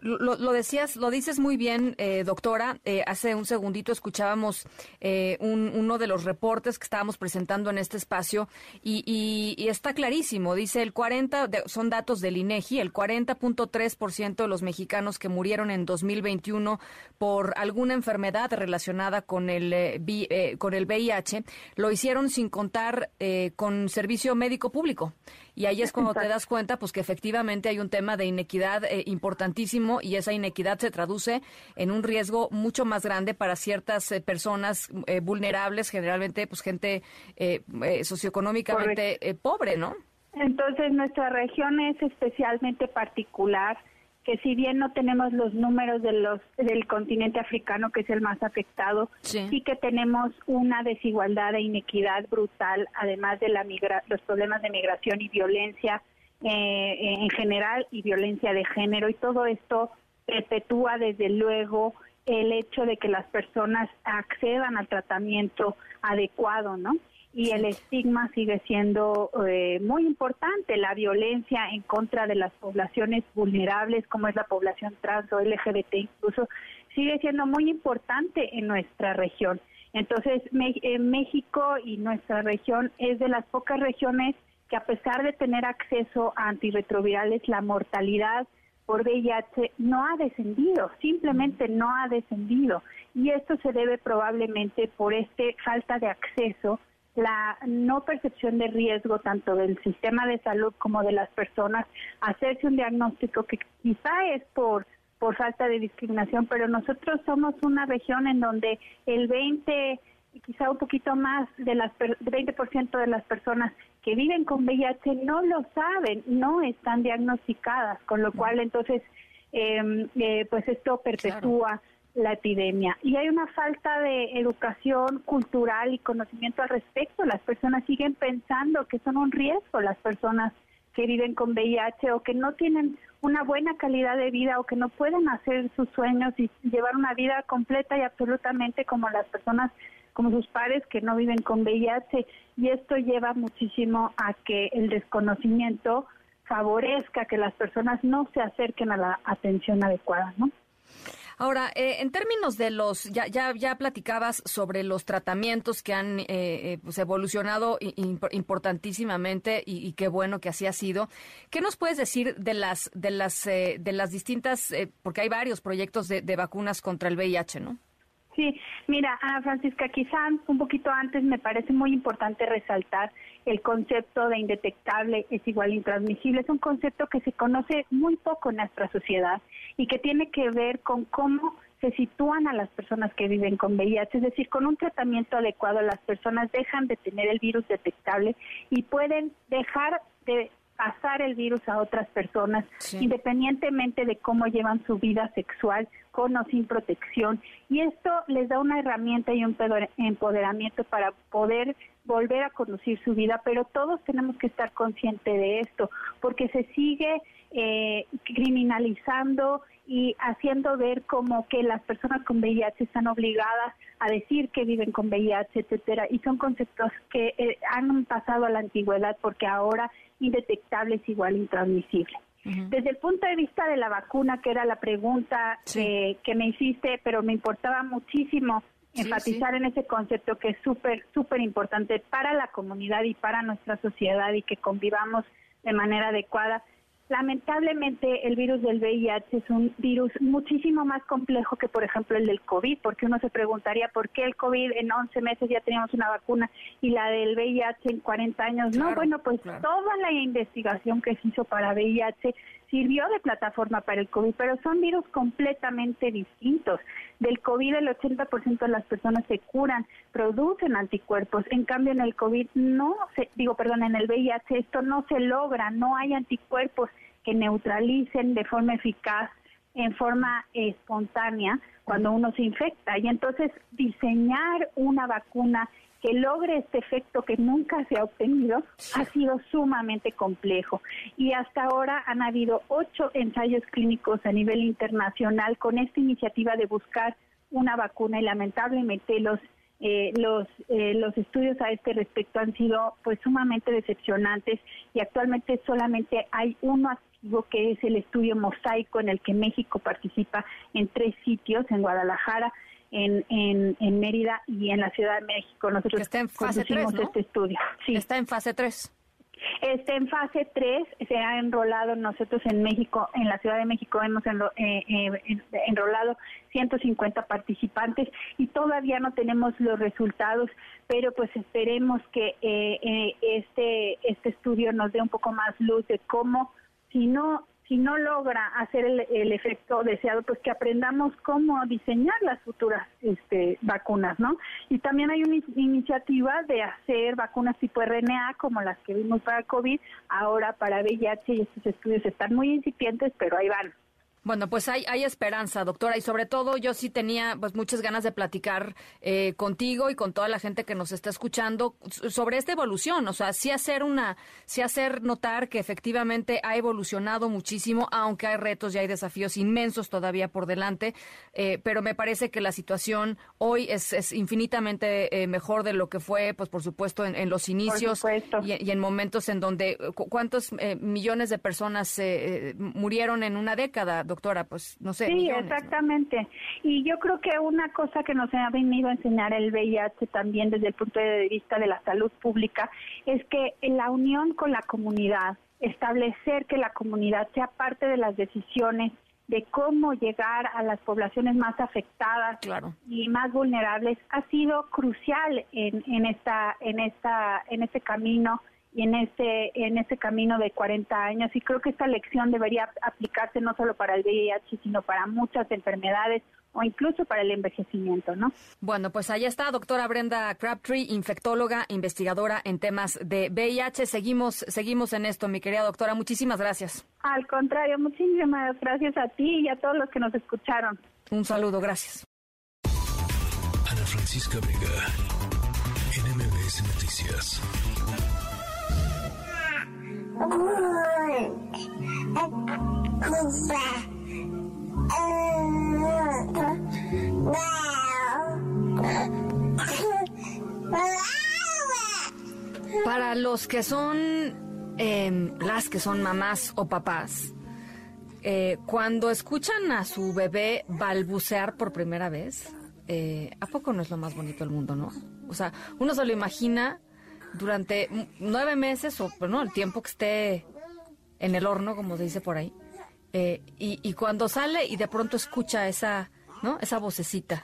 Lo, decías, lo dices muy bien, eh, doctora. Eh, hace un segundito escuchábamos eh, uno de los reportes que estábamos presentando en este espacio y, está clarísimo. Dice el 40, son datos del INEGI, el 40.3% de los mexicanos que murieron en 2021 por alguna enfermedad relacionada con el con el VIH lo hicieron sin contar con servicio médico público. Y ahí es cuando te das cuenta, pues que efectivamente hay un tema de inequidad eh, importantísimo y esa inequidad se traduce en un riesgo mucho más grande para ciertas eh, personas eh, vulnerables, generalmente pues gente socioeconómicamente pobre, ¿no? Entonces nuestra región es especialmente particular que si bien no tenemos los números de los del continente africano que es el más afectado sí, que tenemos una desigualdad e inequidad brutal además de la los problemas de migración y violencia eh, en general y violencia de género y todo esto perpetúa desde luego el hecho de que las personas accedan al tratamiento adecuado, ¿no? Y el estigma sigue siendo eh, muy importante. La violencia en contra de las poblaciones vulnerables, como es la población trans o LGBT incluso, sigue siendo muy importante en nuestra región. Entonces, México y nuestra región es de las pocas regiones que a pesar de tener acceso a antirretrovirales, la mortalidad por VIH no ha descendido, simplemente no ha descendido. Y esto se debe probablemente por este falta de acceso la no percepción de riesgo tanto del sistema de salud como de las personas, hacerse un diagnóstico que quizá es por por falta de discriminación, pero nosotros somos una región en donde el 20 quizá un poquito más de las 20% de las personas que viven con VIH no lo saben, no están diagnosticadas, con lo cual entonces em, eh, pues esto perpetúa la epidemia. Y hay una falta de educación cultural y conocimiento al respecto. Las personas siguen pensando que son un riesgo las personas que viven con VIH o que no tienen una buena calidad de vida o que no pueden hacer sus sueños y llevar una vida completa y absolutamente como las personas como sus pares que no viven con VIH y esto lleva muchísimo a que el desconocimiento favorezca que las personas no se acerquen a la atención adecuada, ¿no? Ahora, eh, en términos de los, ya, ya, ya platicabas sobre los tratamientos que han eh, eh, pues evolucionado importantísimamente y, qué bueno que así ha sido. ¿Qué nos puedes decir de las, de las, de las distintas, porque hay varios proyectos de, de vacunas contra el VIH, ¿no? Sí, mira, Francisca, quizá un poquito antes me parece muy importante resaltar el concepto de indetectable es igual intransmisible. Es un concepto que se conoce muy poco en nuestra sociedad y que tiene que ver con cómo se sitúan a las personas que viven con VIH, es decir, con un tratamiento adecuado las personas dejan de tener el virus detectable y pueden dejar de pasar el virus a otras personas, independientemente de cómo llevan su vida sexual, con o sin protección. Y esto les da una herramienta y un empoderamiento para poder volver a conducir su vida, pero todos tenemos que estar conscientes de esto, porque se sigue eh, criminalizando y haciendo ver como que las personas con VIH están obligadas a decir que viven con VIH, etcétera, y son conceptos que eh, han pasado a la antigüedad porque ahora indetectable es igual intransmisible. Desde el punto de vista de la vacuna, que era la pregunta que, me hiciste, pero me importaba muchísimo enfatizar en ese concepto que es súper, súper importante para la comunidad y para nuestra sociedad y que convivamos de manera adecuada. Lamentablemente el virus del VIH es un virus muchísimo más complejo que por ejemplo el del COVID, porque uno se preguntaría por qué el COVID en 11 meses ya teníamos una vacuna y la del VIH en 40 años. no, bueno, pues toda la investigación que se hizo para VIH sirvió de plataforma para el COVID, pero son virus completamente distintos. Del COVID el 80% de las personas se curan, producen anticuerpos. En cambio en el COVID no se, digo, perdón, en el VIH esto no se logra, no hay anticuerpos que neutralicen de forma eficaz en forma espontánea cuando uno se infecta. Y entonces diseñar una vacuna que logre este efecto que nunca se ha obtenido ha sido sumamente complejo. Y hasta ahora han habido ocho ensayos clínicos a nivel internacional con esta iniciativa de buscar una vacuna y lamentablemente los eh, los eh, los estudios a este respecto han sido pues sumamente decepcionantes y actualmente solamente hay uno activo que es el estudio mosaico en el que México participa en tres sitios en Guadalajara en, en, en Mérida y en la Ciudad de México. Nosotros está en fase 3, este estudio. Sí. Está en fase 3. Está en fase 3, se ha enrolado nosotros en México, en la Ciudad de México hemos eh, eh, enrolado 150 participantes y todavía no tenemos los resultados, pero pues esperemos que eh, este, este estudio nos dé un poco más luz de cómo, si no si no logra hacer el, efecto deseado, pues que aprendamos cómo diseñar las futuras este, vacunas, ¿no? Y también hay una iniciativa de hacer vacunas tipo RNA, como las que vimos para COVID, ahora para VIH, y estos estudios están muy incipientes, pero ahí van. Bueno, pues hay, hay esperanza, doctora, y sobre todo yo sí tenía pues muchas ganas de platicar eh, contigo y con toda la gente que nos está escuchando sobre esta evolución, o sea, sí hacer una, sí hacer notar que efectivamente ha evolucionado muchísimo, aunque hay retos y hay desafíos inmensos todavía por delante, eh, pero me parece que la situación hoy es, es infinitamente eh, mejor de lo que fue, pues por supuesto, en, los inicios y, y, en momentos en donde cuántos millones de personas murieron en una década doctora, pues no sé. Sí, exactamente. Y yo creo que una cosa que nos ha venido a enseñar el VIH también desde el punto de vista de la salud pública es que en la unión con la comunidad, establecer que la comunidad sea parte de las decisiones de cómo llegar a las poblaciones más afectadas y más vulnerables ha sido crucial en, en esta en esta en este camino y en este en este camino de 40 años y creo que esta lección debería aplicarse no solo para el VIH sino para muchas enfermedades o incluso para el envejecimiento, ¿no? Bueno, pues ahí está, doctora Brenda Crabtree, infectóloga, investigadora en temas de VIH. Seguimos, seguimos en esto, mi querida doctora. Muchísimas gracias. Al contrario, muchísimas gracias a ti y a todos los que nos escucharon. Un saludo, gracias. Ana Francisca Vega, NMBS Noticias. Para los que son, em, las que son mamás o papás, eh, cuando escuchan a su bebé balbucear por primera vez, eh, ¿a poco no es lo más bonito del mundo, no? O sea, uno se lo imagina durante nueve meses o bueno, el tiempo que esté en el horno, como se dice por ahí, eh, y, cuando sale y de pronto escucha esa, ¿no? Esa vocecita,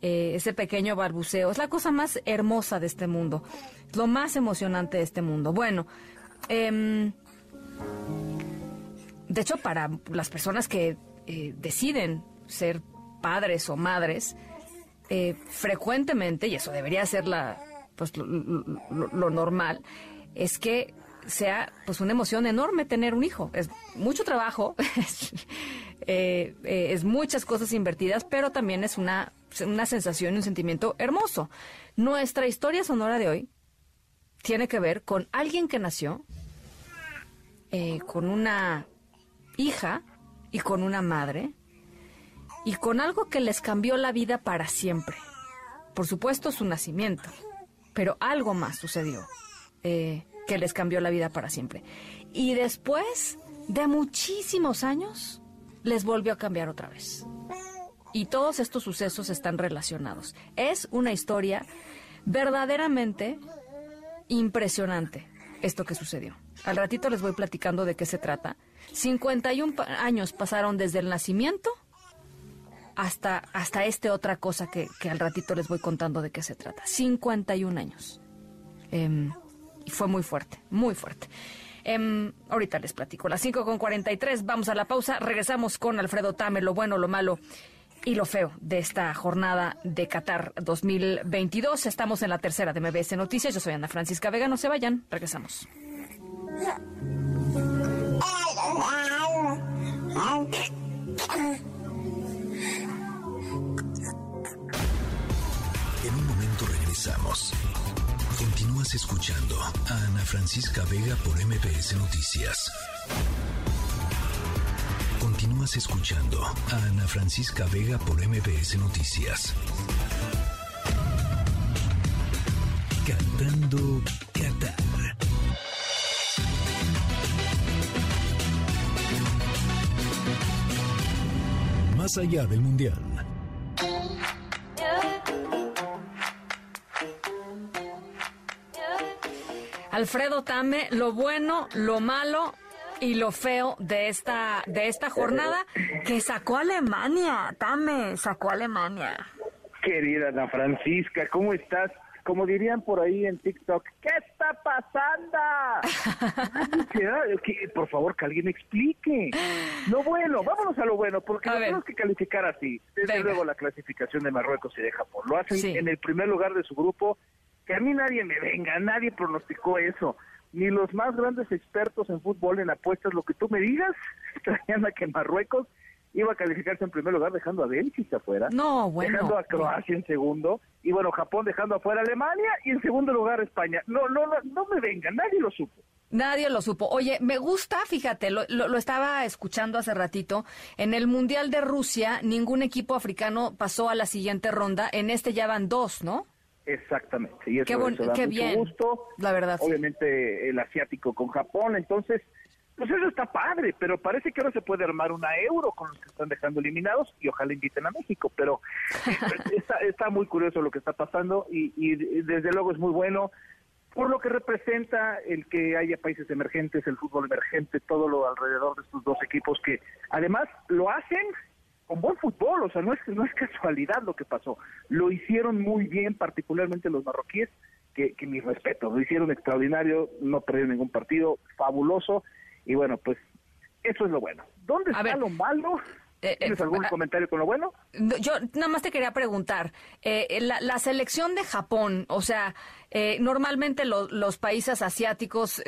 ese pequeño balbuceo, es la cosa más hermosa de este mundo, lo más emocionante de este mundo. Bueno, em, de hecho, para las personas que eh, deciden ser padres o madres, eh, frecuentemente, y eso debería ser la, pues, lo, normal, es que sea pues una emoción enorme tener un hijo. Es mucho trabajo, eh, es muchas cosas invertidas, pero también es una, una sensación y un sentimiento hermoso. Nuestra historia sonora de hoy tiene que ver con alguien que nació con una hija y con una madre y con algo que les cambió la vida para siempre. Por supuesto su nacimiento, pero algo más sucedió eh, que les cambió la vida para siempre. Y después de muchísimos años, les volvió a cambiar otra vez. Y todos estos sucesos están relacionados. Es una historia verdaderamente impresionante esto que sucedió. Al ratito les voy platicando de qué se trata 51 años pasaron desde el nacimiento hasta, hasta esta otra cosa que, al ratito les voy contando de qué se trata. 51 años. Em, y fue muy fuerte, muy fuerte. Em, ahorita les platico. Las 5 con 43, vamos a la pausa. Regresamos con Alfredo Tame, lo bueno, lo malo y lo feo de esta jornada de Qatar 2022. Estamos en la tercera de MBS Noticias. Yo soy Ana Francisca Vega. No se vayan, regresamos. Continúas escuchando a Ana Francisca Vega por MPS Noticias. Continúas escuchando a Ana Francisca Vega por MPS Noticias. Cantando Qatar. más allá del Mundial. Alfredo Tame, lo bueno, lo malo y lo feo de esta de esta jornada que sacó Alemania, Tame, sacó Alemania. Querida Ana Francisca, ¿cómo estás? como dirían por ahí en TikTok, ¿qué está pasando? por favor, que alguien explique. Lo bueno, vámonos a lo bueno, porque lo tenemos que calificar así. Desde luego la clasificación de Marruecos y de Japón. Lo hacen en el primer lugar de su grupo, que a mí nadie me venga, nadie pronosticó eso. Ni los más grandes expertos en fútbol, en apuestas, lo que tú me digas, traían a que Marruecos iba a calificarse en primer lugar dejando a Bélgica afuera. No, bueno. Dejando a Croacia en segundo. Y bueno, Japón dejando afuera a Alemania y en segundo lugar España. No, no, no, no me venga, nadie lo supo. Nadie lo supo. Oye, me gusta, fíjate, lo, lo, estaba escuchando hace ratito. En el Mundial de Rusia, ningún equipo africano pasó a la siguiente ronda. En este ya van dos, ¿no? Exactamente. Y eso, qué, da qué mucho bien. gusto. La verdad. Obviamente el asiático con Japón. Entonces, pues eso está padre, pero parece que ahora se puede armar una euro con los que están dejando eliminados y ojalá inviten a México, pero está, está muy curioso lo que está pasando y, y desde luego es muy bueno por lo que representa el que haya países emergentes, el fútbol emergente, todo lo alrededor de estos dos equipos que además lo hacen con buen fútbol, o sea, no es, no es casualidad lo que pasó, lo hicieron muy bien, particularmente los marroquíes, que, que mi respeto, lo hicieron extraordinario, no perdieron ningún partido, fabuloso, y bueno, pues eso es lo bueno. ¿Dónde está lo malo? Eh, ¿Tienes algún comentario con lo bueno? Yo nada más te quería preguntar, eh, la, selección de Japón, o sea, eh, normalmente los países asiáticos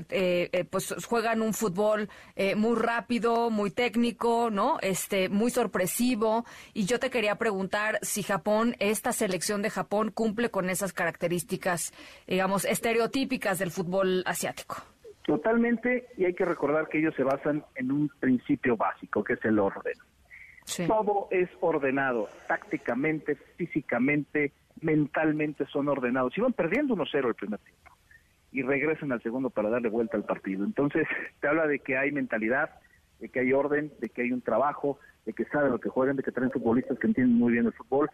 pues juegan un fútbol muy rápido, muy técnico, ¿no? Este, muy sorpresivo. Y yo te quería preguntar si Japón, esta selección de Japón, cumple con esas características, digamos, estereotípicas del fútbol asiático. Totalmente, y hay que recordar que ellos se basan en un principio básico, que es el orden. Todo es ordenado, tácticamente, físicamente, mentalmente son ordenados. Iban perdiendo 1-0 el primer tiempo y regresan al segundo para darle vuelta al partido. Entonces, te habla de que hay mentalidad, de que hay orden, de que hay un trabajo, de que saben lo que juegan, de que traen futbolistas que entienden muy bien el fútbol.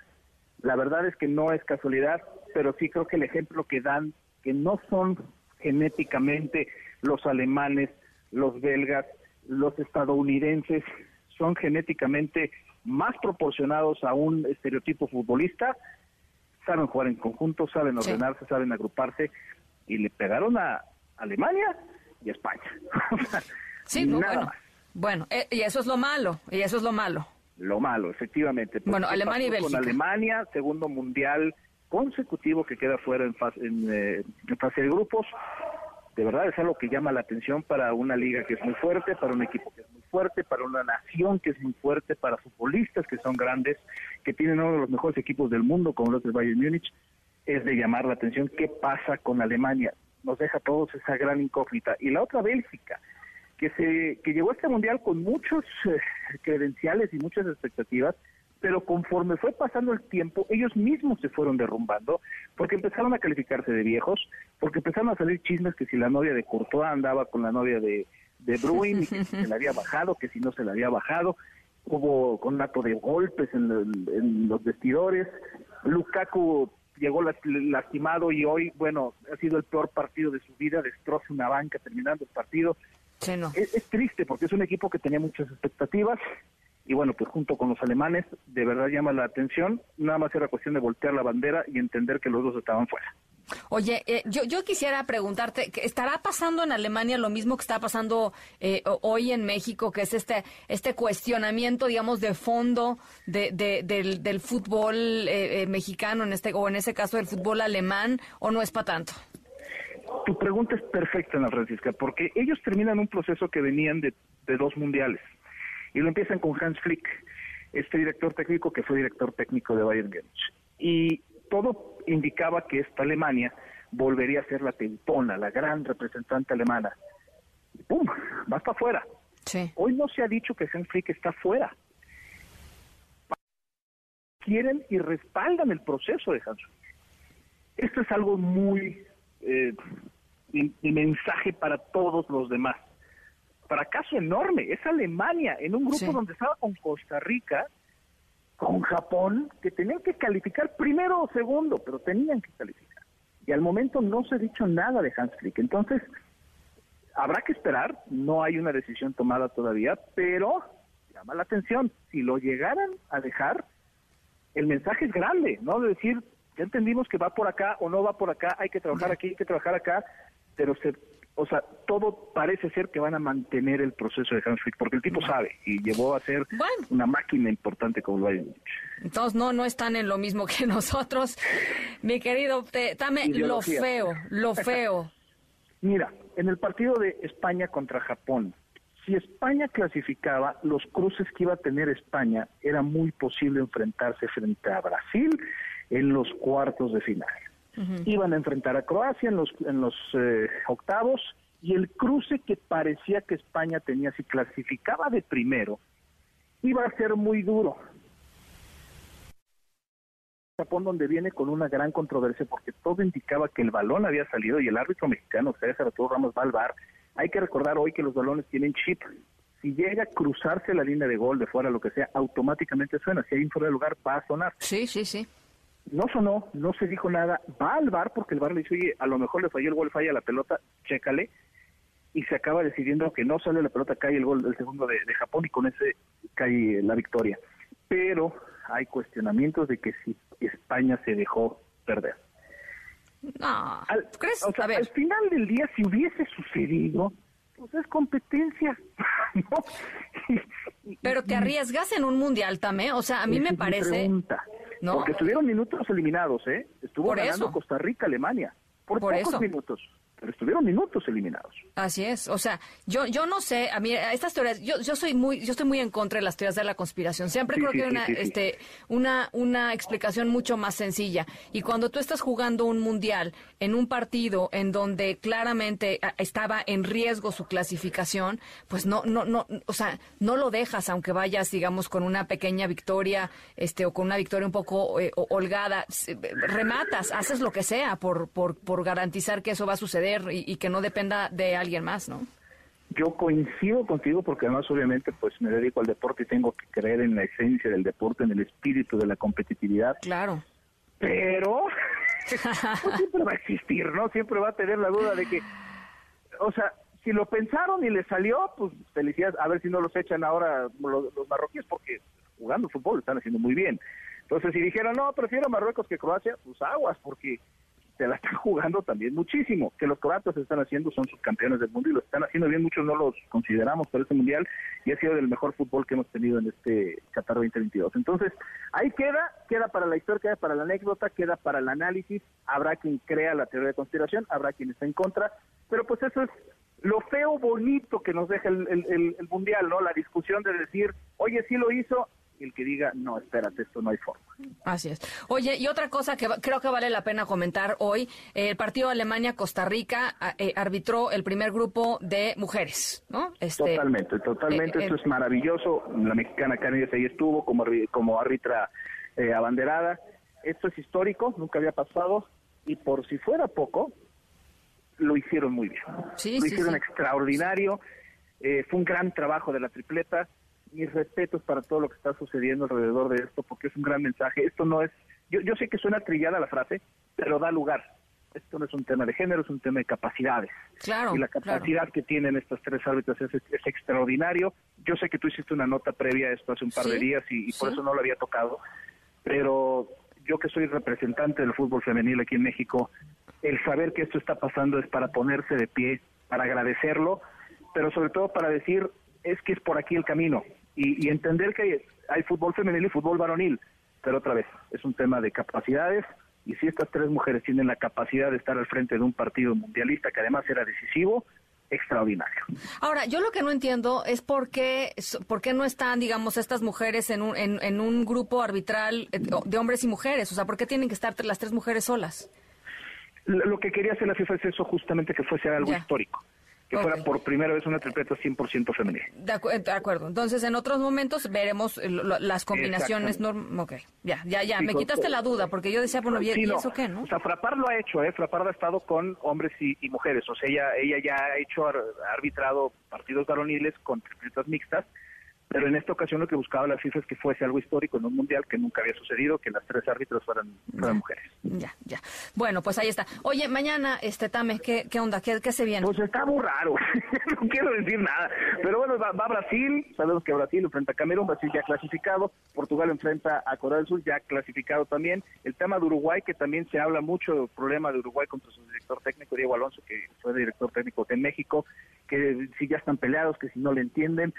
La verdad es que no es casualidad, pero sí creo que el ejemplo que dan, que no son genéticamente los alemanes, los belgas, los estadounidenses, son genéticamente más proporcionados a un estereotipo futbolista, saben jugar en conjunto, saben ordenarse, saben agruparse y le pegaron a Alemania y a España. sí, bueno. Bueno, eh, y eso es lo malo, y eso es lo malo. Lo malo, efectivamente. Bueno, Alemania y Bélgica. Con Alemania, segundo mundial consecutivo que queda fuera en fase, en, eh, en fase de grupos de verdad es algo que llama la atención para una liga que es muy fuerte, para un equipo que es muy fuerte, para una nación que es muy fuerte, para futbolistas que son grandes, que tienen uno de los mejores equipos del mundo, como los del Bayern Múnich, es de llamar la atención qué pasa con Alemania. Nos deja a todos esa gran incógnita. Y la otra Bélgica, que se que llegó a este mundial con muchos eh, credenciales y muchas expectativas, pero conforme fue pasando el tiempo, ellos mismos se fueron derrumbando, porque empezaron a calificarse de viejos, porque empezaron a salir chismes que si la novia de Courtois andaba con la novia de, de Bruin, y que si se la había bajado, que si no se la había bajado, hubo con conato de golpes en, los vestidores, Lukaku llegó lastimado y hoy, bueno, ha sido el peor partido de su vida, destroza una banca terminando el partido. es triste porque es un equipo que tenía muchas expectativas, y bueno, pues junto con los alemanes, de verdad llama la atención, nada más era cuestión de voltear la bandera y entender que los dos estaban fuera. Oye, eh, yo, yo quisiera preguntarte, ¿estará pasando en Alemania lo mismo que está pasando eh, hoy en México, que es este este cuestionamiento, digamos, de fondo de, del, del, fútbol eh, mexicano, en este o en ese caso del fútbol alemán, o no es para tanto? Tu pregunta es perfecta, Ana Francisca, porque ellos terminan un proceso que venían de, de dos mundiales y lo empiezan con Hans Flick, este director técnico que fue director técnico de Bayern Múnich. Y todo indicaba que esta Alemania volvería a ser la tempona, la gran representante alemana. Y ¡Pum! Va hasta afuera. Hoy no se ha dicho que Hans Flick está fuera. Quieren y respaldan el proceso de Hans Flick. Esto es algo muy eh, mensaje para todos los demás fracaso enorme. Es Alemania, en un grupo donde estaba con Costa Rica, con Japón, que tenían que calificar primero o segundo, pero tenían que calificar. Y al momento no se ha dicho nada de Hans Flick. Entonces, habrá que esperar, no hay una decisión tomada todavía, pero llama la atención, si lo llegaran a dejar, el mensaje es grande, ¿no? De decir, ya entendimos que va por acá o no va por acá, hay que trabajar aquí, hay que trabajar acá, pero se o sea, todo parece ser que van a mantener el proceso de Hans Flick, porque el tipo sabe y llevó a ser una máquina importante como lo hay. Entonces no, no están en lo mismo que nosotros. Mi querido, dame lo feo, lo feo. Mira, en el partido de España contra Japón, si España clasificaba, los cruces que iba a tener España era muy posible enfrentarse frente a Brasil en los cuartos de final. Iban a enfrentar a Croacia en los, en los eh, octavos y el cruce que parecía que España tenía si clasificaba de primero iba a ser muy duro. Japón donde viene con una gran controversia porque todo indicaba que el balón había salido y el árbitro mexicano, César Arturo Ramos, va al bar. Hay que recordar hoy que los balones tienen chip. Si llega a cruzarse la línea de gol de fuera, lo que sea, automáticamente suena. Si hay un fuera de lugar, va a sonar. Sí, sí, sí no sonó, no se dijo nada, va al bar porque el bar le dice, oye, a lo mejor le falló el gol, falla la pelota, chécale, y se acaba decidiendo que no sale la pelota, cae el gol del segundo de, Japón y con ese cae la victoria. Pero hay cuestionamientos de que si España se dejó perder. No, al, ¿crees? O sea, al final del día, si hubiese sucedido, pues es competencia. Pero te arriesgas en un mundial también, o sea, a mí me parece... ¿no? Porque estuvieron minutos eliminados, ¿eh? Estuvo ganando Costa Rica, Alemania, por, por pocos minutos pero estuvieron minutos eliminados. Así es, o sea, yo yo no sé, a mí estas teorías, yo yo soy muy yo estoy muy en contra de las teorías de la conspiración. Siempre creo que hay una este una una explicación mucho más sencilla. Y cuando tú estás jugando un mundial en un partido en donde claramente ah, estaba en riesgo su clasificación, pues no no no, o sea, no lo dejas aunque vayas digamos con una pequeña victoria, este o con una victoria un poco eh, holgada, rematas, haces lo que sea por por por garantizar que eso va a suceder y, que no dependa de alguien más, ¿no? Yo coincido contigo porque además obviamente pues me dedico al deporte y tengo que creer en la esencia del deporte, en el espíritu de la competitividad. Claro. Pero pues, siempre va a existir, ¿no? Siempre va a tener la duda de que, o sea, si lo pensaron y les salió, pues felicidades, a ver si no los echan ahora los, los marroquíes porque jugando fútbol están haciendo muy bien. Entonces, si dijeron, no, prefiero Marruecos que Croacia, pues aguas, porque se la están jugando también muchísimo. Que los croatas están haciendo son sus campeones del mundo y lo están haciendo bien. Muchos no los consideramos por este mundial y ha sido el mejor fútbol que hemos tenido en este Qatar 2022. Entonces, ahí queda, queda para la historia, queda para la anécdota, queda para el análisis. Habrá quien crea la teoría de conspiración, habrá quien está en contra, pero pues eso es lo feo bonito que nos deja el, el, el mundial, ¿no? La discusión de decir, oye, sí lo hizo, el que diga, no, espérate, esto no hay forma. Así es. Oye, y otra cosa que creo que vale la pena comentar hoy, el partido Alemania-Costa Rica eh, arbitró el primer grupo de mujeres, ¿no? Este, totalmente, totalmente, eh, esto es maravilloso. La mexicana Canarias ahí estuvo como, como árbitra eh, abanderada. Esto es histórico, nunca había pasado, y por si fuera poco, lo hicieron muy bien. Sí, lo sí, hicieron extraordinario. fue un gran trabajo de la tripleta mis respetos para todo lo que está sucediendo alrededor de esto, porque es un gran mensaje. Esto no es, yo, yo sé que suena trillada la frase, pero da lugar. Esto no es un tema de género, es un tema de capacidades. Claro. Y la capacidad que tienen estas tres árbitros es, es, extraordinario. Yo sé que tú hiciste una nota previa a esto hace un par de días y, por eso no lo había tocado, pero yo que soy representante del fútbol femenil aquí en México, el saber que esto está pasando es para ponerse de pie, para agradecerlo, pero sobre todo para decir, es que es por aquí el camino y, entender que hay, fútbol femenil y fútbol varonil, pero otra vez, es un tema de capacidades y si estas tres mujeres tienen la capacidad de estar al frente de un partido mundialista que además era decisivo, extraordinario. Ahora, yo lo que no entiendo es por qué, por qué no están, digamos, estas mujeres en un, en, un grupo arbitral eh, de hombres y mujeres. O sea, ¿por qué tienen que estar las tres mujeres solas? Lo que quería hacer la FIFA es eso, justamente que fuese algo histórico que fuera por primera vez una tripleta 100% femenina. De, acuerdo. Entonces, en otros momentos veremos las combinaciones. ok, ya, ya, ya. Me quitaste la duda porque yo decía, bueno, ¿y, eso qué, no? O sea, Frapar lo ha hecho, ¿eh? Frapar ha estado con hombres y, mujeres. O sea, ella, ella ya ha hecho, ha arbitrado partidos varoniles con tripletas mixtas pero en esta ocasión lo que buscaba la FIFA es que fuese algo histórico en un mundial que nunca había sucedido, que las tres árbitros fueran, mujeres. Ya, ya. Bueno, pues ahí está. Oye, mañana, este Tame, ¿qué, qué onda? ¿Qué, ¿Qué, se viene? Pues está muy raro, no quiero decir nada. Pero bueno, va, va, Brasil, sabemos que Brasil enfrenta a Camerún, Brasil ya clasificado, Portugal enfrenta a Corea del Sur, ya clasificado también. El tema de Uruguay, que también se habla mucho del problema de Uruguay contra su director técnico, Diego Alonso, que fue director técnico en México, que si ya están peleados, que si no le entienden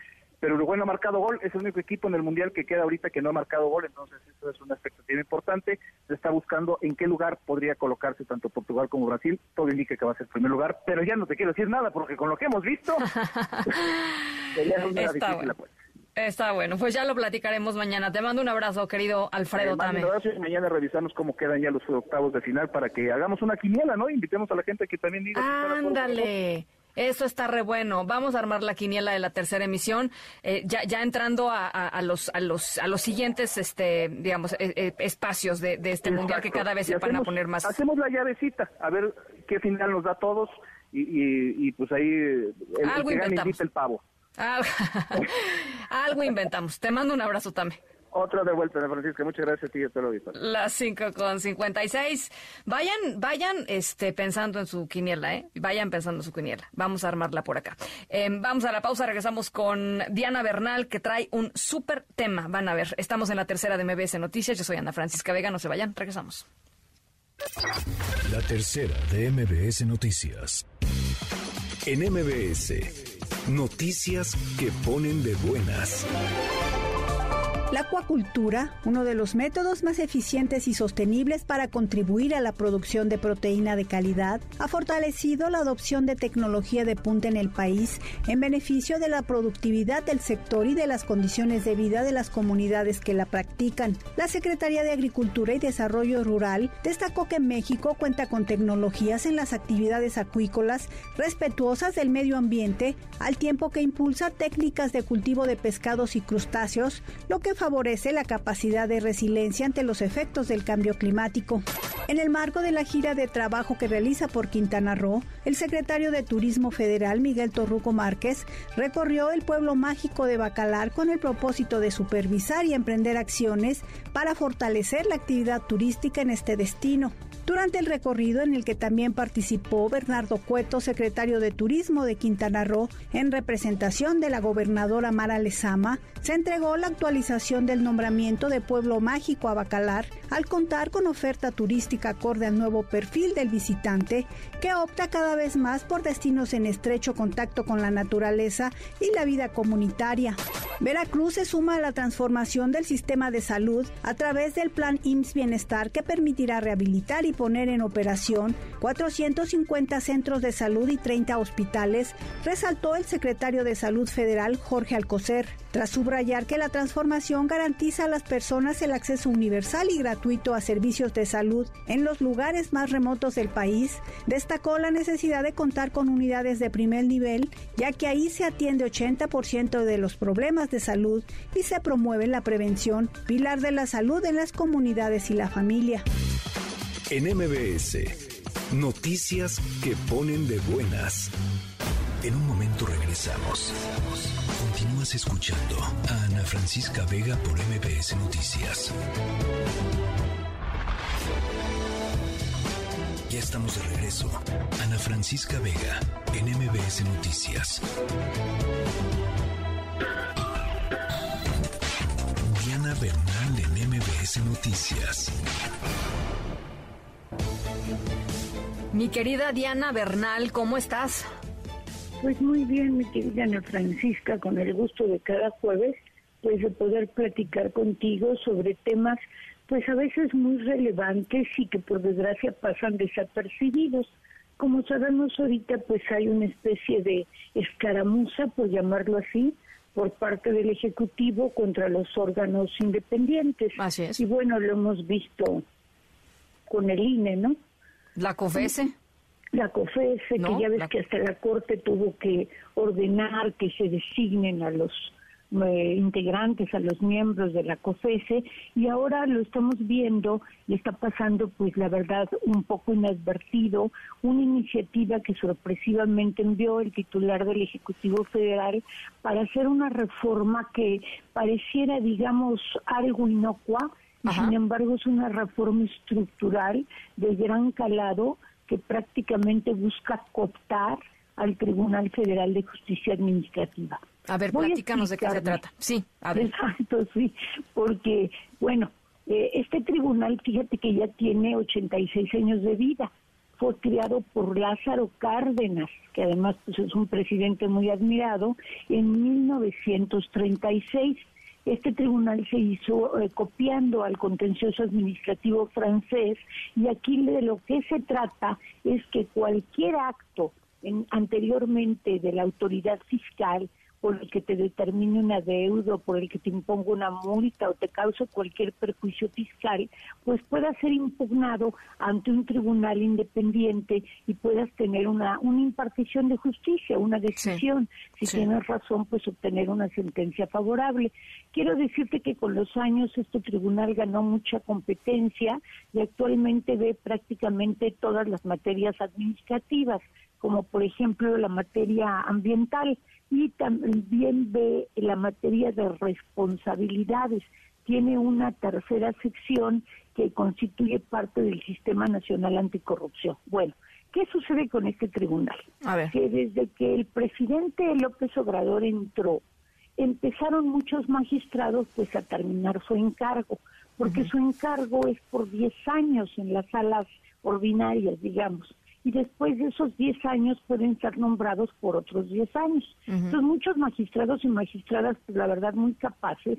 pero Uruguay no ha marcado gol, es el único equipo en el Mundial que queda ahorita que no ha marcado gol, entonces eso es una expectativa importante, se está buscando en qué lugar podría colocarse tanto Portugal como Brasil, todo indica que va a ser el primer lugar, pero ya no te quiero decir nada, porque con lo que hemos visto, está, bueno. está bueno, pues ya lo platicaremos mañana. Te mando un abrazo, querido Alfredo. Gracias. Mañana revisamos cómo quedan ya los octavos de final para que hagamos una quiniela, ¿no? Invitemos a la gente que también diga. Ándale. Eso está re bueno. Vamos a armar la quiniela de la tercera emisión, eh, ya, ya entrando a, a, los a los a los siguientes, este, digamos, eh, eh, espacios de, de este mundial que cada vez se van a poner más. Hacemos la llavecita, a ver qué final nos da a todos y, y, pues ahí el, Algo que inventamos. el pavo. Algo inventamos. Te mando un abrazo también. Otra de vuelta, Ana Francisca. Muchas gracias a ti y a todo el Las 5 con 56. Vayan, vayan este, pensando en su quiniela, ¿eh? Vayan pensando en su quiniela. Vamos a armarla por acá. Em, vamos a la pausa. Regresamos con Diana Bernal, que trae un súper tema. Van a ver. Estamos en la tercera de MBS Noticias. Yo soy Ana Francisca Vega. No se vayan. Regresamos. La tercera de MBS Noticias. En MBS, noticias que ponen de buenas. La acuacultura, uno de los métodos más eficientes y sostenibles para contribuir a la producción de proteína de calidad, ha fortalecido la adopción de tecnología de punta en el país en beneficio de la productividad del sector y de las condiciones de vida de las comunidades que la practican. La Secretaría de Agricultura y Desarrollo Rural destacó que México cuenta con tecnologías en las actividades acuícolas respetuosas del medio ambiente, al tiempo que impulsa técnicas de cultivo de pescados y crustáceos, lo que favorece la capacidad de resiliencia ante los efectos del cambio climático. En el marco de la gira de trabajo que realiza por Quintana Roo, el secretario de Turismo Federal, Miguel Torruco Márquez, recorrió el pueblo mágico de Bacalar con el propósito de supervisar y emprender acciones para fortalecer la actividad turística en este destino. Durante el recorrido en el que también participó Bernardo Cueto, secretario de Turismo de Quintana Roo, en representación de la gobernadora Mara Lezama, se entregó la actualización del nombramiento de Pueblo Mágico a Bacalar al contar con oferta turística acorde al nuevo perfil del visitante que opta cada vez más por destinos en estrecho contacto con la naturaleza y la vida comunitaria. Veracruz se suma a la transformación del sistema de salud a través del plan IMSS Bienestar que permitirá rehabilitar y poner en operación 450 centros de salud y 30 hospitales, resaltó el secretario de Salud Federal Jorge Alcocer, tras subrayar que la transformación garantiza a las personas el acceso universal y gratuito a servicios de salud en los lugares más remotos del país, destacó la necesidad de contar con unidades de primer nivel, ya que ahí se atiende 80% de los problemas de salud y se promueve la prevención, pilar de la salud en las comunidades y la familia. En MBS, noticias que ponen de buenas. En un momento regresamos. Continúas escuchando a Ana Francisca Vega por MBS Noticias. Ya estamos de regreso. Ana Francisca Vega en MBS Noticias. Diana Bernal en MBS Noticias. Mi querida Diana Bernal, ¿cómo estás? Pues muy bien, mi querida Ana Francisca, con el gusto de cada jueves, pues de poder platicar contigo sobre temas, pues a veces muy relevantes y que por desgracia pasan desapercibidos. Como sabemos ahorita, pues hay una especie de escaramuza, por llamarlo así, por parte del Ejecutivo contra los órganos independientes. Así es. Y bueno, lo hemos visto con el INE, ¿no? ¿La COFESE? La COFESE, No, que ya ves la- que hasta la Corte tuvo que ordenar que se designen a los eh, integrantes, a los miembros de la COFESE, y ahora lo estamos viendo y está pasando, pues la verdad, un poco inadvertido, una iniciativa que sorpresivamente envió el titular del Ejecutivo Federal para hacer una reforma que pareciera, digamos, algo inocua, y sin embargo es una reforma estructural de gran calado que prácticamente busca cooptar al Tribunal Federal de Justicia Administrativa. A ver, Voy a platícanos de qué se trata. Sí, a ver. Exacto, sí, porque, bueno, eh, este tribunal, fíjate que ya tiene 86 años de vida. Fue creado por Lázaro Cárdenas, que además pues, es un presidente muy admirado, en 1936. Este tribunal se hizo eh, copiando al contencioso administrativo francés y aquí de lo que se trata es que cualquier acto en- anteriormente de la autoridad fiscal por el que te determine una deuda, por el que te imponga una multa o te cause cualquier perjuicio fiscal, pues pueda ser impugnado ante un tribunal independiente y puedas tener una, una impartición de justicia, una decisión. Si sí. tienes razón, pues obtener una sentencia favorable. Quiero decirte que con los años este tribunal ganó mucha competencia y actualmente ve prácticamente todas las materias administrativas como por ejemplo la materia ambiental y también ve la materia de responsabilidades. Tiene una tercera sección que constituye parte del Sistema Nacional Anticorrupción. Bueno, ¿qué sucede con este tribunal? A ver. Que desde que el presidente López Obrador entró, empezaron muchos magistrados pues a terminar su encargo, porque su encargo es por 10 años en las salas ordinarias, digamos. Y después de esos 10 años pueden ser nombrados por otros 10 años. Entonces, muchos magistrados y magistradas, pues la verdad, muy capaces,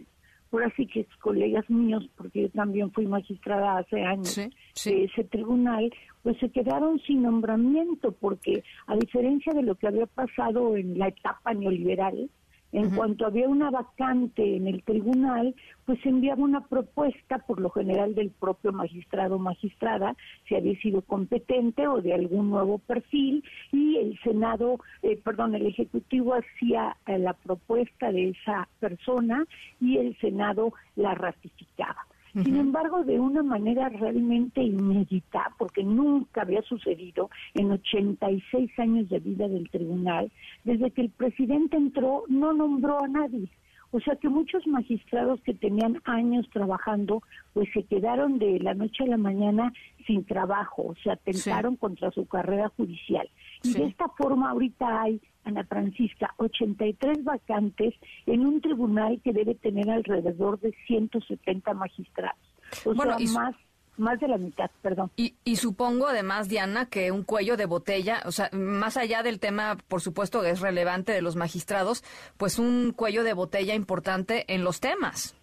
por así que colegas míos, porque yo también fui magistrada hace años de ese tribunal, pues se quedaron sin nombramiento, porque a diferencia de lo que había pasado en la etapa neoliberal, en cuanto había una vacante en el tribunal, pues se enviaba una propuesta, por lo general del propio magistrado o magistrada, si había sido competente o de algún nuevo perfil, y el Senado, eh, perdón, el Ejecutivo hacía eh, la propuesta de esa persona y el Senado la ratificaba. Sin embargo, de una manera realmente inédita, porque nunca había sucedido en 86 años de vida del tribunal, desde que el presidente entró no nombró a nadie. O sea que muchos magistrados que tenían años trabajando, pues se quedaron de la noche a la mañana sin trabajo, o sea, atentaron contra su carrera judicial. Y de esta forma ahorita hay Ana Francisca, 83 vacantes en un tribunal que debe tener alrededor de 170 magistrados. O sea, más más de la mitad, perdón. Y, y, supongo además, Diana, que un cuello de botella, o sea, más allá del tema, por supuesto, que es relevante de los magistrados, pues un cuello de botella importante en los temas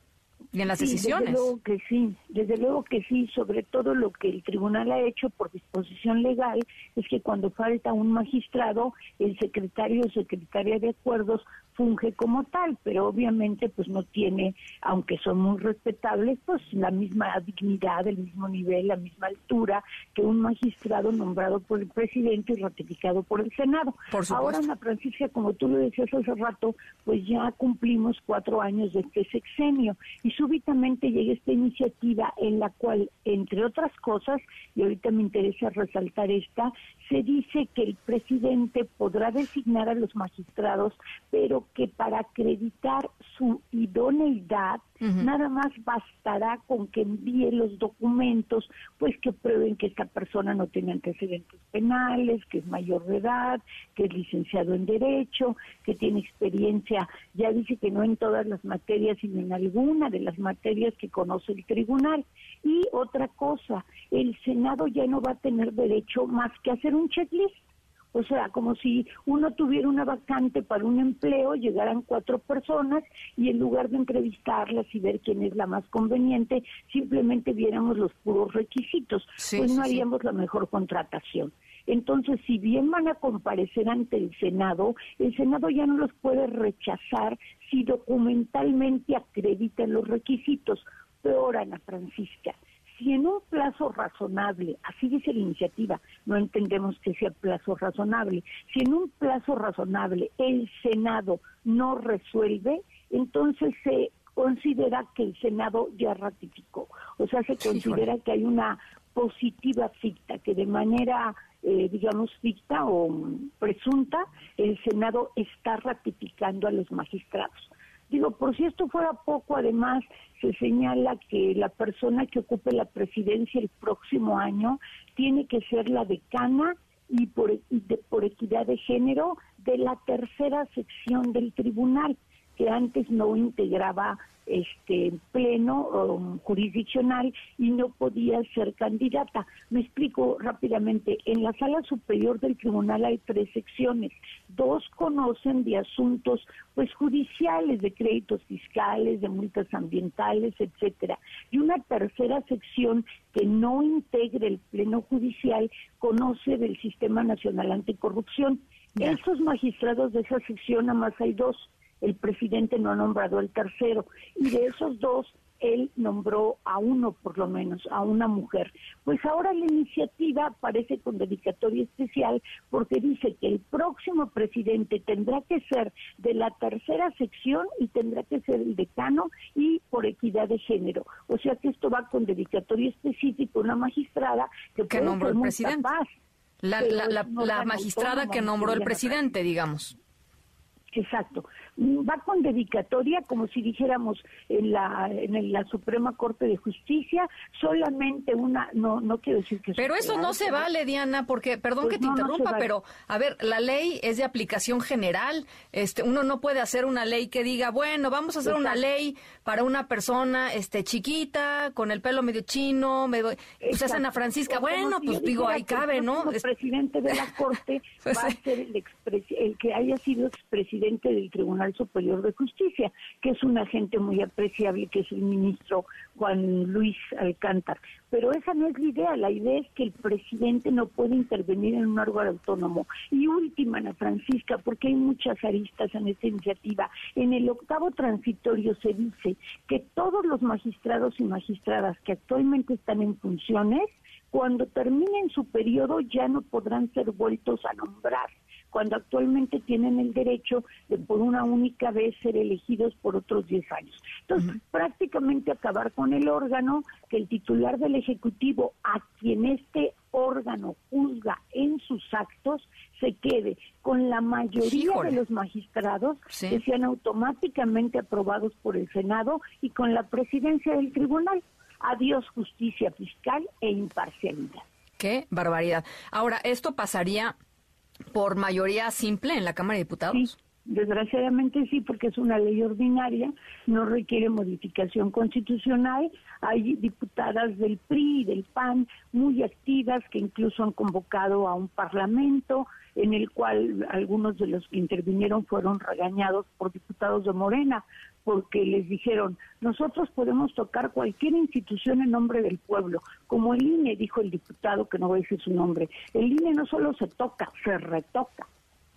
y en las decisiones. Desde luego que sí, desde luego que sí, sobre todo lo que el tribunal ha hecho por disposición legal es que cuando falta un magistrado, el secretario o secretaria de acuerdos funge como tal, pero obviamente pues no tiene, aunque son muy respetables, pues la misma dignidad, el mismo nivel, la misma altura que un magistrado nombrado por el presidente y ratificado por el Senado. Ahora, Ana Francisca, como tú lo decías hace rato, pues ya cumplimos cuatro años de este sexenio y súbitamente llega esta iniciativa en la cual, entre otras cosas, y ahorita me interesa resaltar esta, se dice que el presidente podrá designar a los magistrados, pero que para acreditar su idoneidad, nada más bastará con que envíe los documentos, pues que prueben que esta persona no tiene antecedentes penales, que es mayor de edad, que es licenciado en Derecho, que tiene experiencia, ya dice que no en todas las materias, sino en alguna de las materias que conoce el tribunal. Y otra cosa, el Senado ya no va a tener derecho más que hacer un checklist o sea, como si uno tuviera una vacante para un empleo, llegaran cuatro personas y en lugar de entrevistarlas y ver quién es la más conveniente, simplemente viéramos los puros requisitos, pues no haríamos la mejor contratación. Entonces, si bien van a comparecer ante el Senado, el Senado ya no los puede rechazar si documentalmente acreditan los requisitos. Peor, Ana Francisca, si en un plazo razonable, así dice la iniciativa, no entendemos que sea plazo razonable, si en un plazo razonable el Senado no resuelve, entonces se considera que el Senado ya ratificó. O sea, se considera que hay una positiva ficta, que de manera, eh, digamos, ficta o presunta, el Senado está ratificando a los magistrados. Digo, por si esto fuera poco, además se señala que la persona que ocupe la presidencia el próximo año tiene que ser la decana y por, por equidad de género de la tercera sección del tribunal, que antes no integraba este pleno um, jurisdiccional y no podía ser candidata. Me explico rápidamente. En la sala superior del tribunal hay tres secciones. Dos conocen de asuntos pues judiciales, de créditos fiscales, de multas ambientales, etcétera. Y una tercera sección que no integre el pleno judicial conoce del Sistema Nacional Anticorrupción. Esos magistrados de esa sección, nada más hay dos el presidente no ha nombrado el tercero. Y de esos dos, él nombró a uno por lo menos, a una mujer. Pues ahora la iniciativa aparece con dedicatoria especial porque dice que el próximo presidente tendrá que ser de la tercera sección y tendrá que ser el decano y por equidad de género. O sea que esto va con dedicatoria específica, una magistrada que, que nombró el presidente. la, la, la magistrada que nombró el presidente, digamos. Exacto. Va con dedicatoria, como si dijéramos en la, en la Suprema Corte de Justicia, solamente una, no, no quiero decir que... Pero eso no se vale, Diana, porque, perdón Pues que te no, no se interrumpa, vale. pero, a ver, la ley es de aplicación general. Este, uno no puede hacer una ley que diga, bueno, vamos a hacer una ley para una persona, este, chiquita, con el pelo medio chino, medio, pues. Ana Francisca, O bueno, si pues digo, ahí el cabe, ¿no? Es- presidente de la Corte Pues va a ser el, el que haya sido expresidente del Tribunal Superior de Justicia, que es un agente muy apreciable, que es el ministro Juan Luis Alcántar. Pero esa no es la idea, la idea es que el presidente no puede intervenir en un órgano autónomo. Y última, Ana Francisca, porque hay muchas aristas en esta iniciativa. En el octavo transitorio se dice que todos los magistrados y magistradas que actualmente están en funciones cuando terminen su periodo ya no podrán ser vueltos a nombrar, cuando actualmente tienen el derecho de por una única vez ser elegidos por otros 10 años. Entonces, prácticamente acabar con el órgano que el titular del Ejecutivo, a quien este órgano juzga en sus actos, se quede con la mayoría Híjole. de los magistrados Sí. que sean automáticamente aprobados por el Senado y con la presidencia del tribunal. Adiós justicia fiscal e imparcialidad. Qué barbaridad. Ahora, ¿esto pasaría por mayoría simple en la Cámara de Diputados? Desgraciadamente sí, porque es una ley ordinaria, no requiere modificación constitucional. Hay diputadas del PRI y del PAN muy activas que incluso han convocado a un parlamento en el cual algunos de los que intervinieron fueron regañados por diputados de Morena porque les dijeron, nosotros podemos tocar cualquier institución en nombre del pueblo, como el INE, dijo el diputado, que no voy a decir su nombre. El INE no solo se toca, se retoca.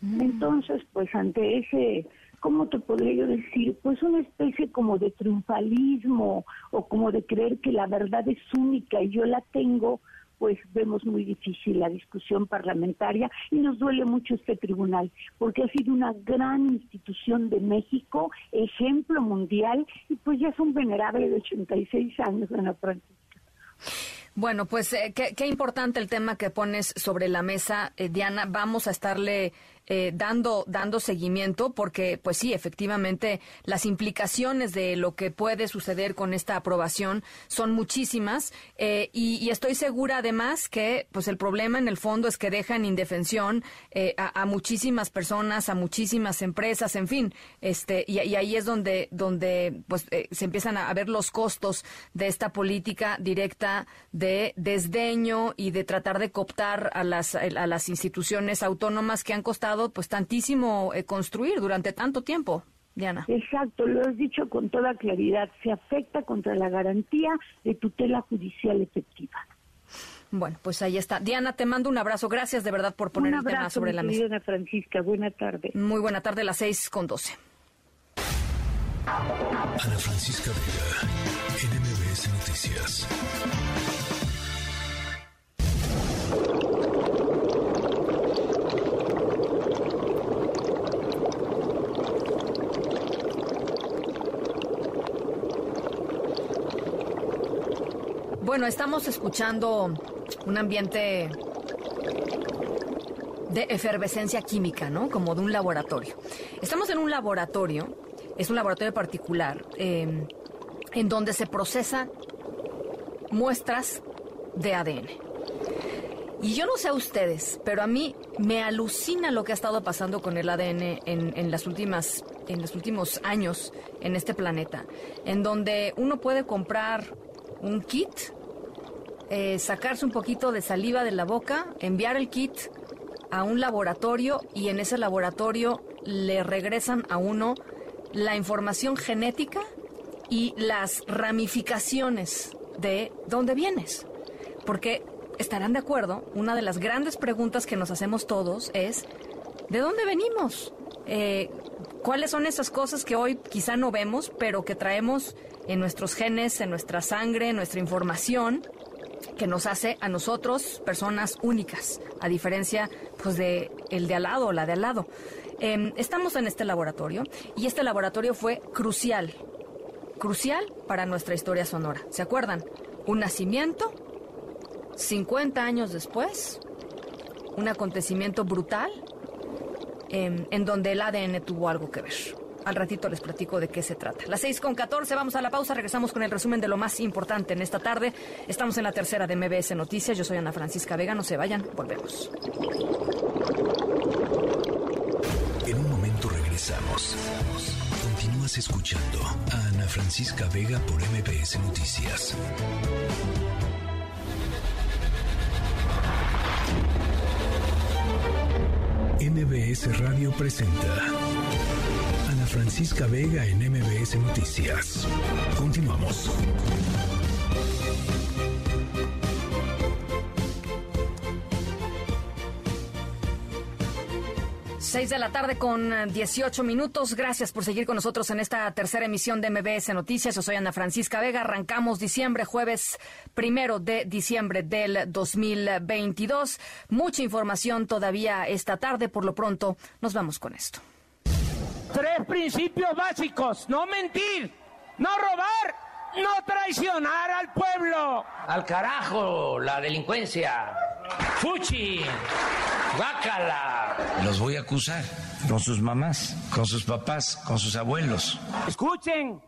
Entonces, pues ante ese, ¿cómo te podría yo decir? Pues una especie como de triunfalismo o como de creer que la verdad es única y yo la tengo, pues vemos muy difícil la discusión parlamentaria y nos duele mucho este tribunal, porque ha sido una gran institución de México, ejemplo mundial, y pues ya es un venerable de 86 años, Ana Francisca. Bueno, pues eh, qué, importante el tema que pones sobre la mesa, eh, Diana. Vamos a estarle eh, dando dando seguimiento porque, pues sí, efectivamente, las implicaciones de lo que puede suceder con esta aprobación son muchísimas eh, y, estoy segura, además, que pues el problema en el fondo es que deja en indefensión eh, a, a muchísimas personas, a muchísimas empresas, en fin, este y, ahí es donde donde pues eh, se empiezan a ver los costos de esta política directa de desdeño y de tratar de cooptar a las a las instituciones autónomas que han costado pues tantísimo eh, construir durante tanto tiempo. Diana. Exacto, lo has dicho con toda claridad. Se afecta contra la garantía de tutela judicial efectiva. Bueno, pues ahí está. Diana, te mando un abrazo. Gracias de verdad por poner Un el tema sobre mi la mesa. Ana Francisca, buena tarde. Muy buena tarde, las seis con doce. Ana Francisca Vega, NMBS Noticias. Bueno, estamos escuchando un ambiente de efervescencia química, ¿no? Como de un laboratorio. Estamos en un laboratorio, es un laboratorio particular, eh, en donde se procesan muestras de ADN. Y yo no sé a ustedes, pero a mí me alucina lo que ha estado pasando con el ADN en, en las últimas, en los últimos años en este planeta, en donde uno puede comprar un kit, eh, sacarse un poquito de saliva de la boca, enviar el kit a un laboratorio y en ese laboratorio le regresan a uno la información genética y las ramificaciones de dónde vienes. Porque estarán de acuerdo, una de las grandes preguntas que nos hacemos todos es, ¿de dónde venimos? Eh, ¿Cuáles son esas cosas que hoy quizá no vemos, pero que traemos en nuestros genes, en nuestra sangre, en nuestra información, que nos hace a nosotros personas únicas, a diferencia pues de el de al lado o la de al lado? Eh, estamos en este laboratorio y este laboratorio fue crucial, crucial para nuestra historia sonora. ¿Se acuerdan? Un nacimiento, 50 años después, un acontecimiento brutal eh, en donde el ADN tuvo algo que ver. Al ratito les platico de qué se trata. Las 6 con 14, vamos a la pausa, regresamos con el resumen de lo más importante en esta tarde. Estamos en la tercera de MBS Noticias, yo soy Ana Francisca Vega, no se vayan, volvemos. En un momento regresamos. Continúas escuchando a Ana Francisca Vega por MBS Noticias. MBS Radio presenta Francisca Vega en MBS Noticias. Continuamos. 6 de la tarde con 18 minutos. Gracias por seguir con nosotros en esta tercera emisión de MBS Noticias. Yo soy Ana Francisca Vega. Arrancamos diciembre, jueves primero de diciembre del 2022. Mucha información todavía esta tarde. Por lo pronto, nos vamos con esto. Tres principios básicos. No mentir, no robar, no traicionar al pueblo. Al carajo, la delincuencia. Fuchi, bácala. Los voy a acusar con sus mamás, con sus papás, con sus abuelos. Escuchen,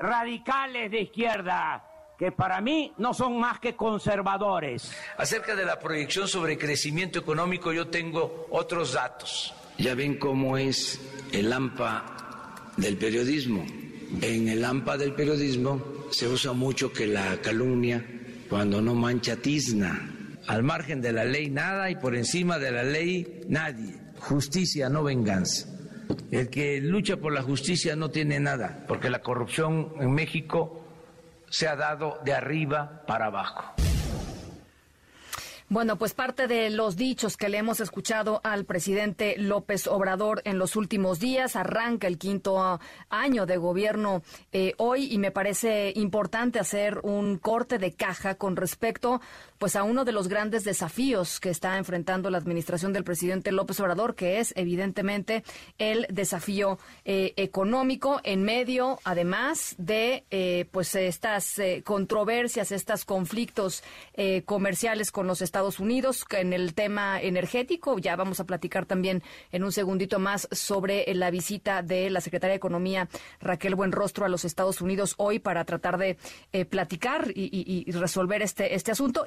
radicales de izquierda, que para mí no son más que conservadores. Acerca de la proyección sobre crecimiento económico yo tengo otros datos. Ya ven cómo es el AMPA del periodismo. En el AMPA del periodismo se usa mucho que la calumnia, cuando no mancha tizna, al margen de la ley nada y por encima de la ley nadie. Justicia, no venganza. El que lucha por la justicia no tiene nada, porque la corrupción en México se ha dado de arriba para abajo. Bueno, pues parte de los dichos que le hemos escuchado al presidente López Obrador en los últimos días arranca el quinto año de gobierno eh, hoy y me parece importante hacer un corte de caja con respecto pues a uno de los grandes desafíos que está enfrentando la administración del presidente López Obrador, que es evidentemente el desafío eh, económico en medio, además de eh, pues estas controversias, estos conflictos comerciales con los Estados Unidos en el tema energético. Ya vamos a platicar también en un segundito más sobre la visita de la secretaria de Economía Raquel Buenrostro a los Estados Unidos hoy para tratar de eh, platicar y, resolver este, este asunto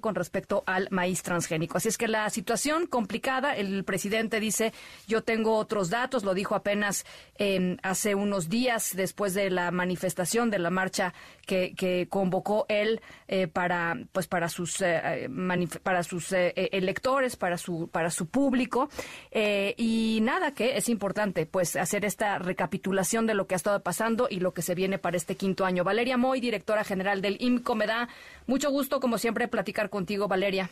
con respecto al maíz transgénico. Así es que la situación complicada, el presidente dice, yo tengo otros datos, lo dijo apenas eh, hace unos días después de la manifestación de la marcha que, convocó él eh, para, pues para sus eh, para sus eh, electores, para su, para su público. Y nada, que es importante pues hacer esta recapitulación de lo que ha estado pasando y lo que se viene para este quinto año. Valeria Moy, directora general del IMCO, me da mucho gusto, como siempre, platicar contigo, Valeria.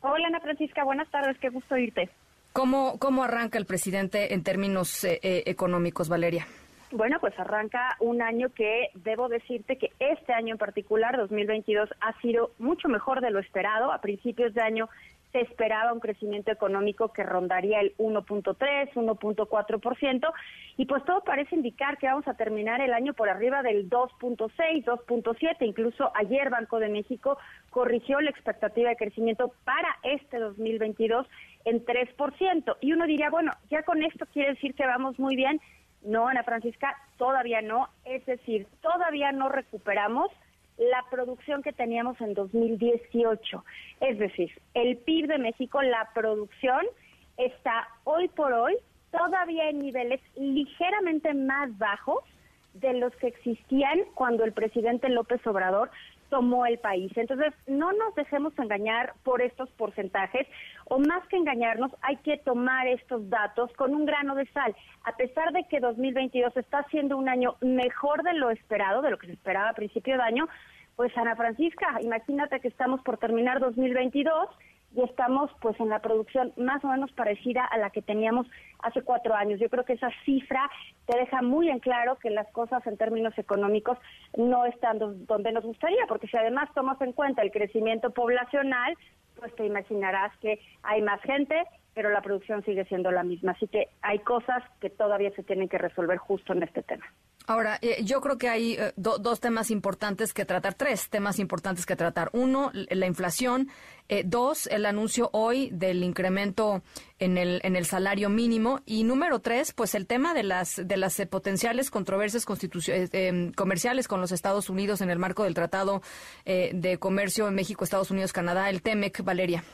Hola, Ana Francisca, buenas tardes, qué gusto irte. ¿Cómo, cómo arranca el presidente en términos económicos, Valeria? Bueno, pues arranca un año que debo decirte que este año en particular, 2022, ha sido mucho mejor de lo esperado. A principios de año se esperaba un crecimiento económico que rondaría el 1.3, 1.4%, y pues todo parece indicar que vamos a terminar el año por arriba del 2.6, 2.7. Incluso ayer Banco de México corrigió la expectativa de crecimiento para este 2022 en 3%. Y uno diría, bueno, ya con esto quiere decir que vamos muy bien no, Ana Francisca, todavía no. Es decir, todavía no recuperamos la producción que teníamos en 2018. Es decir, el PIB de México, la producción, está hoy por hoy todavía en niveles ligeramente más bajos de los que existían cuando el presidente López Obrador tomó el país. Entonces, no nos dejemos engañar por estos porcentajes, o más que engañarnos, hay que tomar estos datos con un grano de sal. A pesar de que 2022 está siendo un año mejor de lo esperado, de lo que se esperaba a principio de año, pues Ana Francisca, imagínate que estamos por terminar 2022 y estamos pues en la producción más o menos parecida a la que teníamos hace cuatro años. Yo creo que esa cifra te deja muy en claro que las cosas en términos económicos no están donde nos gustaría, porque si además tomas en cuenta el crecimiento poblacional, pues te imaginarás que hay más gente, pero la producción sigue siendo la misma. Así que hay cosas que todavía se tienen que resolver justo en este tema. Ahora, eh, yo creo que hay eh, dos temas importantes que tratar, tres temas importantes que tratar. Uno, la inflación. Eh, dos, el anuncio hoy del incremento en el, en el salario mínimo. Y número tres, pues el tema de las, de las potenciales controversias comerciales con los Estados Unidos en el marco del Tratado de Comercio en México, Estados Unidos, Canadá, el TEMEC. Valeria.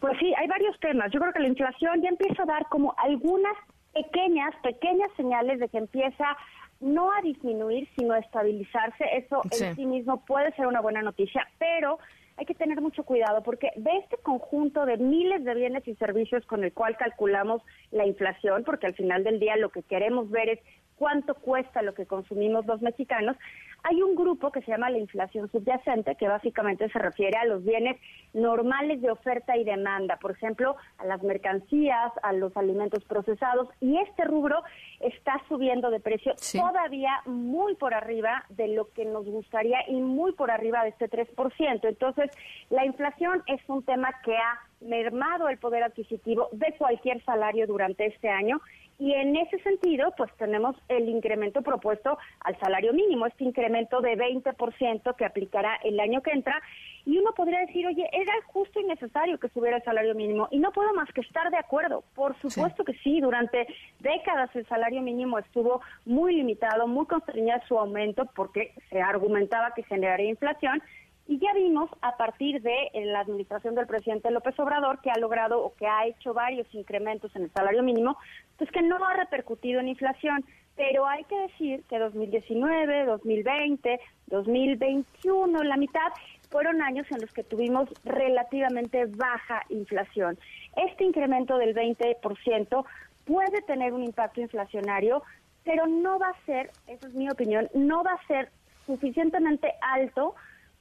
Pues sí, hay varios temas. Yo creo que la inflación ya empieza a dar como algunas pequeñas, pequeñas señales de que empieza no a disminuir, sino a estabilizarse. Eso en sí mismo puede ser una buena noticia, pero hay que tener mucho cuidado porque de este conjunto de miles de bienes y servicios con el cual calculamos la inflación, porque al final del día lo que queremos ver es cuánto cuesta lo que consumimos los mexicanos, hay un grupo que se llama la inflación subyacente, que básicamente se refiere a los bienes normales de oferta y demanda, por ejemplo, a las mercancías, a los alimentos procesados, y este rubro está subiendo de precio todavía muy por arriba de lo que nos gustaría y muy por arriba de este 3%. Entonces, la inflación es un tema que ha mermado el poder adquisitivo de cualquier salario durante este año y en ese sentido, pues tenemos el incremento propuesto al salario mínimo, este incremento de 20% que aplicará el año que entra. Y uno podría decir, oye, era justo y necesario que subiera el salario mínimo. Y no puedo más que estar de acuerdo. Por supuesto que sí, durante décadas el salario mínimo estuvo muy limitado, muy constreñido su aumento porque se argumentaba que generaría inflación. Y ya vimos a partir de eh, la administración del presidente López Obrador que ha logrado o que ha hecho varios incrementos en el salario mínimo, pues que no ha repercutido en inflación. Pero hay que decir que 2019, 2020, 2021, la mitad, fueron años en los que tuvimos relativamente baja inflación. Este incremento del 20% puede tener un impacto inflacionario, pero no va a ser, esa es mi opinión, no va a ser suficientemente alto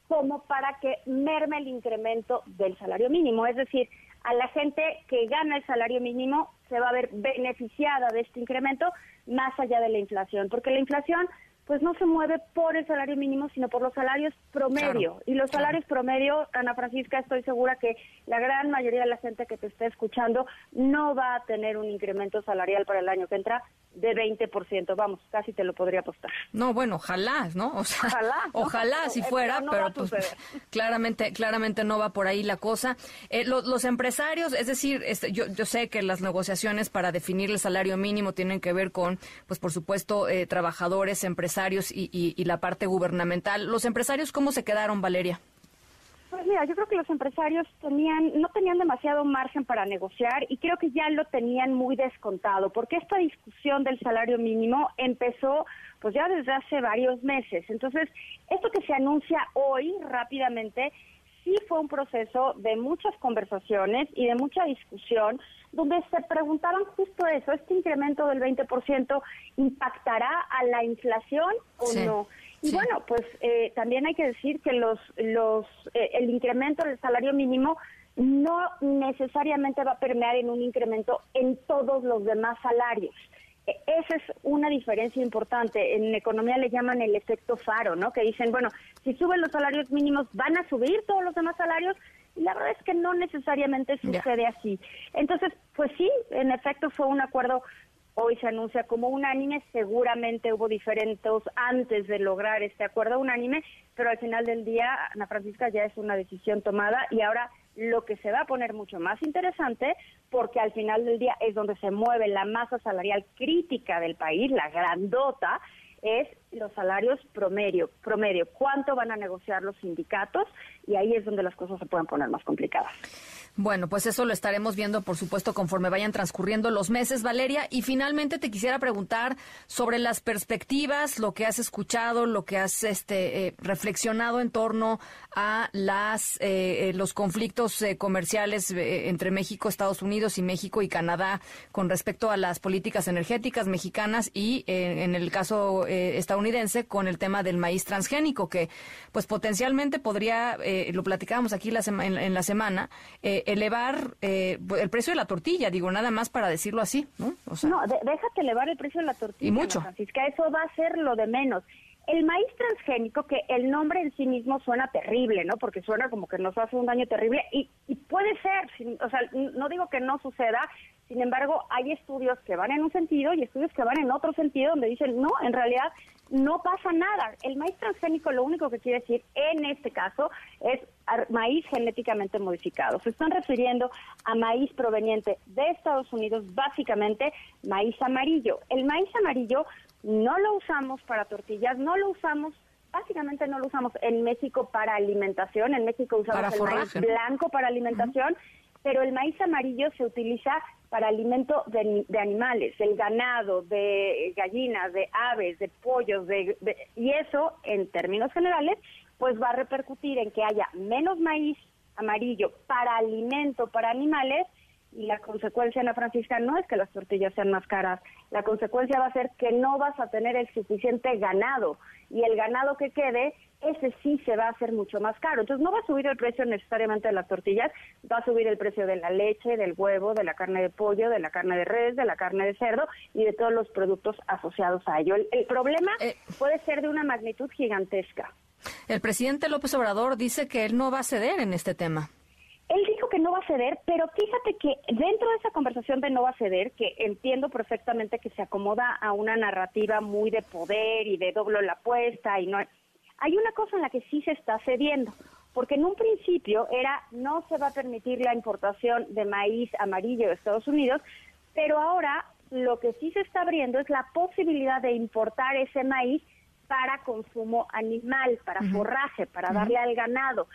como para que merme el incremento del salario mínimo. Es decir, a la gente que gana el salario mínimo se va a ver beneficiada de este incremento más allá de la inflación, porque la inflación pues no se mueve por el salario mínimo, sino por los salarios promedio. y los salarios promedio, Ana Francisca, estoy segura que la gran mayoría de la gente que te está escuchando no va a tener un incremento salarial para el año que entra de 20%, vamos, casi te lo podría apostar. No, bueno, ojalá, ¿no? O sea, ojalá, ojalá si fuera, pero, pues claramente claramente no va por ahí la cosa. Eh, los empresarios, es decir, este, yo, yo sé que las negociaciones para definir el salario mínimo tienen que ver con, pues por supuesto, eh, trabajadores, empresarios y, y la parte gubernamental. ¿Los empresarios cómo se quedaron, Valeria? Pues mira, yo creo que los empresarios tenían, no tenían demasiado margen para negociar y creo que ya lo tenían muy descontado, porque esta discusión del salario mínimo empezó pues ya desde hace varios meses. Entonces, esto que se anuncia hoy rápidamente sí fue un proceso de muchas conversaciones y de mucha discusión, donde se preguntaban justo eso, ¿este incremento del 20% impactará a la inflación o no? Y bueno, pues eh, también hay que decir que los, los, eh, el incremento del salario mínimo no necesariamente va a permear en un incremento en todos los demás salarios. E, esa es una diferencia importante. En economía le llaman el efecto faro, ¿no? Que dicen, bueno, si suben los salarios mínimos, ¿van a subir todos los demás salarios? Y la verdad es que no necesariamente sucede así. Entonces, pues sí, en efecto fue un acuerdo hoy se anuncia como unánime, seguramente hubo diferentes antes de lograr este acuerdo unánime, pero al final del día, Ana Francisca, ya es una decisión tomada y ahora lo que se va a poner mucho más interesante, porque al final del día es donde se mueve la masa salarial crítica del país, la grandota, es los salarios promedio, promedio, cuánto van a negociar los sindicatos y ahí es donde las cosas se pueden poner más complicadas. Bueno, pues eso lo estaremos viendo, por supuesto, conforme vayan transcurriendo los meses, Valeria. Y finalmente te quisiera preguntar sobre las perspectivas, lo que has escuchado, lo que has este, eh, reflexionado en torno a las eh, eh, los conflictos comerciales entre México, Estados Unidos y México y Canadá con respecto a las políticas energéticas mexicanas y en el caso estadounidense con el tema del maíz transgénico, que pues potencialmente podría, lo platicábamos aquí la en, la semana, elevar eh, el precio de la tortilla, digo, nada más para decirlo así, ¿no? no, déjate elevar el precio de la tortilla. Y mucho. Francisca, eso va a ser lo de menos. El maíz transgénico, que el nombre en sí mismo suena terrible, ¿no? Porque suena como que nos hace un daño terrible y, y puede ser, o sea, no digo que no suceda, Sin embargo, hay estudios que van en un sentido y estudios que van en otro sentido donde dicen, no, en realidad no pasa nada. El maíz transgénico lo único que quiere decir en este caso es maíz genéticamente modificado. Se están refiriendo a maíz proveniente de Estados Unidos, básicamente maíz amarillo. El maíz amarillo no lo usamos para tortillas, no lo usamos básicamente no lo usamos en México para alimentación, en México usamos el maíz blanco para alimentación, pero el maíz amarillo se utiliza para alimento de, animales, del ganado, de gallinas, de aves, de pollos, de, y eso, en términos generales, pues va a repercutir en que haya menos maíz amarillo para alimento para animales y la consecuencia, Ana Francisca, no es que las tortillas sean más caras, la consecuencia va a ser que no vas a tener el suficiente ganado y el ganado que quede, ese sí se va a hacer mucho más caro. Entonces no va a subir el precio necesariamente de las tortillas, va a subir el precio de la leche, del huevo, de la carne de pollo, de la carne de res, de la carne de cerdo y de todos los productos asociados a ello. El, problema eh. puede ser de una magnitud gigantesca. El presidente López Obrador dice que él no va a ceder en este tema. Él dijo que no va a ceder, pero fíjate que dentro de esa conversación de no va a ceder, que entiendo perfectamente que se acomoda a una narrativa muy de poder y de doble la apuesta y no hay una cosa en la que sí se está cediendo, porque en un principio era no se va a permitir la importación de maíz amarillo de Estados Unidos, pero ahora lo que sí se está abriendo es la posibilidad de importar ese maíz para consumo animal, para forraje, para darle al ganado.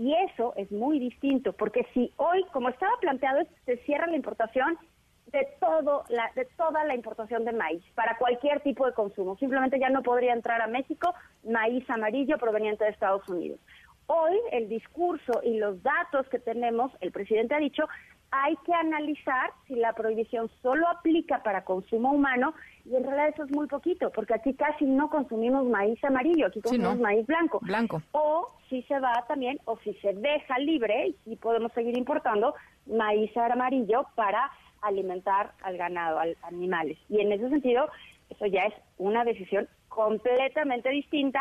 Y eso es muy distinto, porque si hoy, como estaba planteado, se cierra la importación de todo la, de toda la importación de maíz para cualquier tipo de consumo. Simplemente ya no podría entrar a México maíz amarillo proveniente de Estados Unidos. Hoy el discurso y los datos que tenemos, el presidente ha dicho, hay que analizar si la prohibición solo aplica para consumo humano y en realidad eso es muy poquito, porque aquí casi no consumimos maíz amarillo, aquí consumimos maíz blanco. Blanco. O si se va también, o si se deja libre, y podemos seguir importando maíz amarillo para alimentar al ganado, a animales. Y en ese sentido, eso ya es una decisión completamente distinta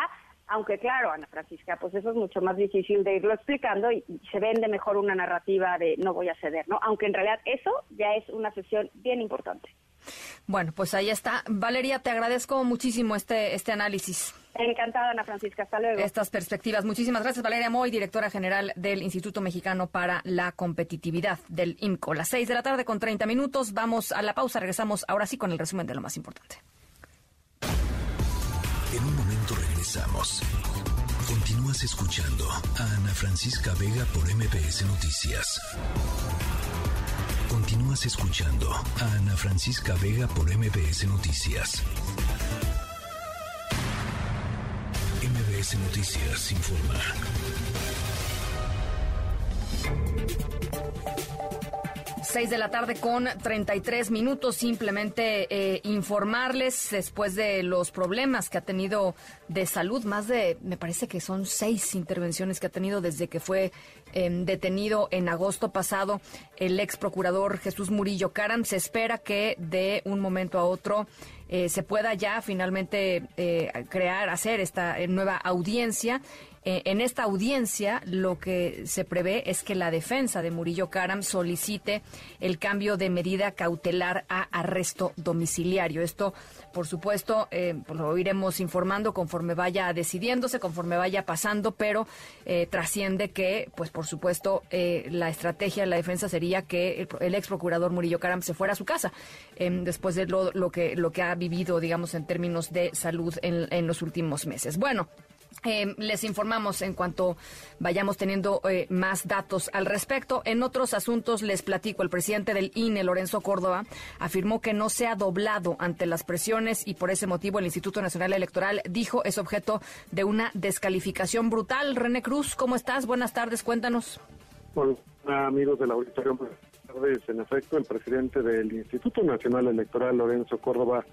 aunque claro, Ana Francisca, pues eso es mucho más difícil de irlo explicando y, se vende mejor una narrativa de no voy a ceder, ¿no? Aunque en realidad eso ya es una sesión bien importante. Bueno, pues ahí está. Valeria, te agradezco muchísimo este, este análisis. Encantada, Ana Francisca. Hasta luego. Estas perspectivas. Muchísimas gracias, Valeria Moy, directora general del Instituto Mexicano para la Competitividad del IMCO. Las seis de la tarde con 30 minutos. Vamos a la pausa. Regresamos ahora sí con el resumen de lo más importante. En un momento Continúas escuchando a Ana Francisca Vega por MPS Noticias. Continúas escuchando a Ana Francisca Vega por MPS Noticias. MBS Noticias informa. Seis de la tarde con 33 minutos. Simplemente eh, informarles después de los problemas que ha tenido de salud, más de, me parece que son seis intervenciones que ha tenido desde que fue em, detenido en agosto pasado el ex procurador Jesús Murillo Caram. Se espera que de un momento a otro eh, se pueda ya finalmente eh, crear, hacer esta nueva audiencia eh, en esta audiencia lo que se prevé es que la defensa de Murillo Karam solicite el cambio de medida cautelar a arresto domiciliario. Esto, por supuesto, eh, pues lo iremos informando conforme vaya decidiéndose, conforme vaya pasando, pero eh, trasciende que, pues por supuesto, la estrategia de la defensa sería que el, ex procurador Murillo Karam se fuera a su casa después de lo, que, lo que ha vivido, digamos, en términos de salud en los últimos meses. Bueno. Eh, les informamos en cuanto vayamos teniendo eh, más datos al respecto. En otros asuntos les platico, el presidente del INE, Lorenzo Córdoba, afirmó que no se ha doblado ante las presiones y por ese motivo el Instituto Nacional Electoral dijo es objeto de una descalificación brutal. René Cruz, ¿cómo estás? Buenas tardes, cuéntanos. Hola, amigos de la auditorio. Buenas tardes. En efecto, el presidente del Instituto Nacional Electoral, Lorenzo Córdoba,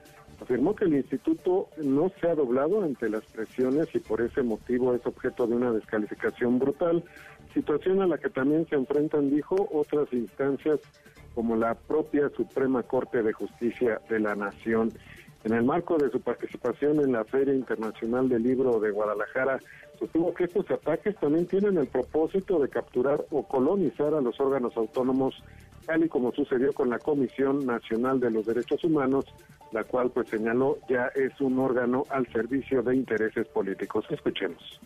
afirmó que el instituto no se ha doblado ante las presiones y por ese motivo es objeto de una descalificación brutal, situación a la que también se enfrentan, dijo, otras instancias como la propia Suprema Corte de Justicia de la Nación. En el marco de su participación en la Feria Internacional del Libro de Guadalajara, sostuvo que estos ataques también tienen el propósito de capturar o colonizar a los órganos autónomos tal y como sucedió con la Comisión Nacional de los Derechos Humanos, la cual pues señaló ya es un órgano al servicio de intereses políticos. Escuchemos.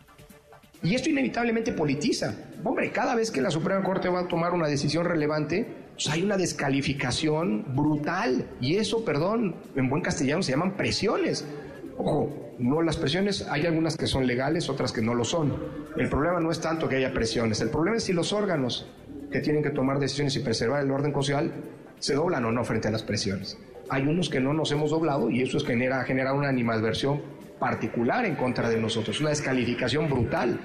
Y esto inevitablemente politiza. Hombre, cada vez que la Suprema Corte va a tomar una decisión relevante, pues hay una descalificación brutal. Y eso, perdón, en buen castellano se llaman presiones. Ojo, no las presiones, hay algunas que son legales, otras que no lo son. El problema no es tanto que haya presiones, el problema es si los órganos que tienen que tomar decisiones y preservar el orden social se doblan o no frente a las presiones. Hay unos que no nos hemos doblado y eso es genera, genera una animadversión particular en contra de nosotros, una descalificación brutal.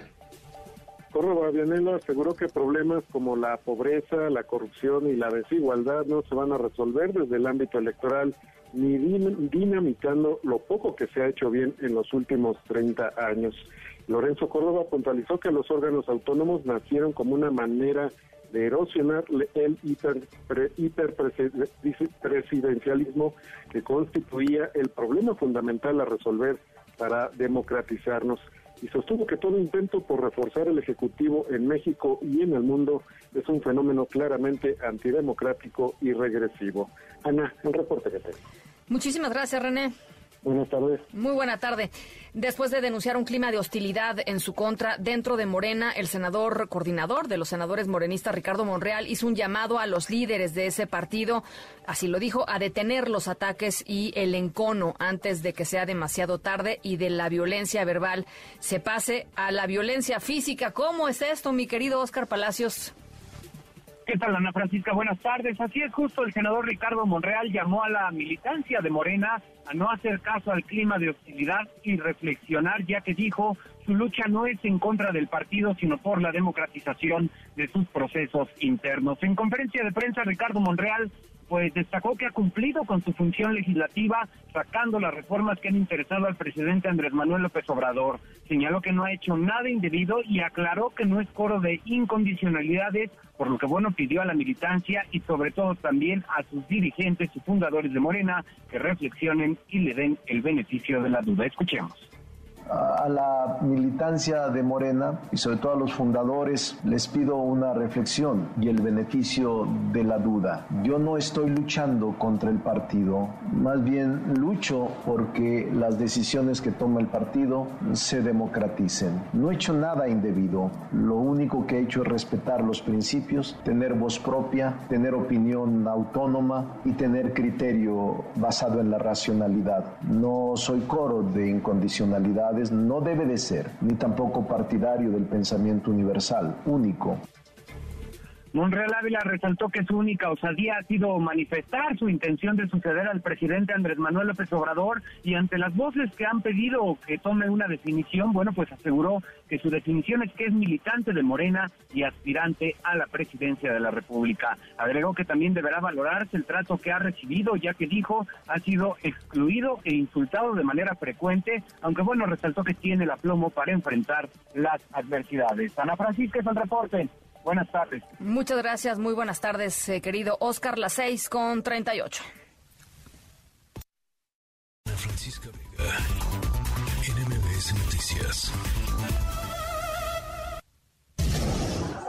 Córdoba Vianelo aseguró que problemas como la pobreza, la corrupción y la desigualdad no se van a resolver desde el ámbito electoral ni dinamitando lo poco que se ha hecho bien en los últimos 30 años. Lorenzo Córdoba puntualizó que los órganos autónomos nacieron como una manera de erosionar el hiperpresidencialismo que constituía el problema fundamental a resolver para democratizarnos y sostuvo que todo intento por reforzar el Ejecutivo en México y en el mundo es un fenómeno claramente antidemocrático y regresivo. Ana, un reporte que tengo. Muchísimas gracias, René. Buenas tardes. Muy buena tarde. Después de denunciar un clima de hostilidad en su contra dentro de Morena, el senador coordinador de los senadores morenistas, Ricardo Monreal, hizo un llamado a los líderes de ese partido, así lo dijo, a detener los ataques y el encono antes de que sea demasiado tarde y de la violencia verbal se pase a la violencia física. ¿Cómo es esto, mi querido Oscar Palacios? ¿Qué tal, Ana Francisca? Buenas tardes. Así es justo, el senador Ricardo Monreal llamó a la militancia de Morena a no hacer caso al clima de hostilidad y reflexionar, ya que dijo, su lucha no es en contra del partido, sino por la democratización de sus procesos internos. En conferencia de prensa, Ricardo Monreal pues destacó que ha cumplido con su función legislativa sacando las reformas que han interesado al presidente Andrés Manuel López Obrador. Señaló que no ha hecho nada indebido y aclaró que no es coro de incondicionalidades, por lo que bueno pidió a la militancia y sobre todo también a sus dirigentes y fundadores de Morena que reflexionen y le den el beneficio de la duda. Escuchemos a la militancia de Morena y sobre todo a los fundadores les pido una reflexión y el beneficio de la duda. Yo no estoy luchando contra el partido, más bien lucho porque las decisiones que toma el partido se democraticen. No he hecho nada indebido, lo único que he hecho es respetar los principios, tener voz propia, tener opinión autónoma y tener criterio basado en la racionalidad. No soy coro de incondicionalidad no debe de ser, ni tampoco partidario del pensamiento universal, único. Monreal Ávila resaltó que su única osadía ha sido manifestar su intención de suceder al presidente Andrés Manuel López Obrador y ante las voces que han pedido que tome una definición, bueno, pues aseguró que su definición es que es militante de Morena y aspirante a la presidencia de la República. Agregó que también deberá valorarse el trato que ha recibido, ya que dijo ha sido excluido e insultado de manera frecuente, aunque bueno, resaltó que tiene el aplomo para enfrentar las adversidades. Ana Francisca es el reporte. Buenas tardes. Muchas gracias, muy buenas tardes, eh, querido Oscar, las 6 con 38. Francisca Vega, NMBS Noticias.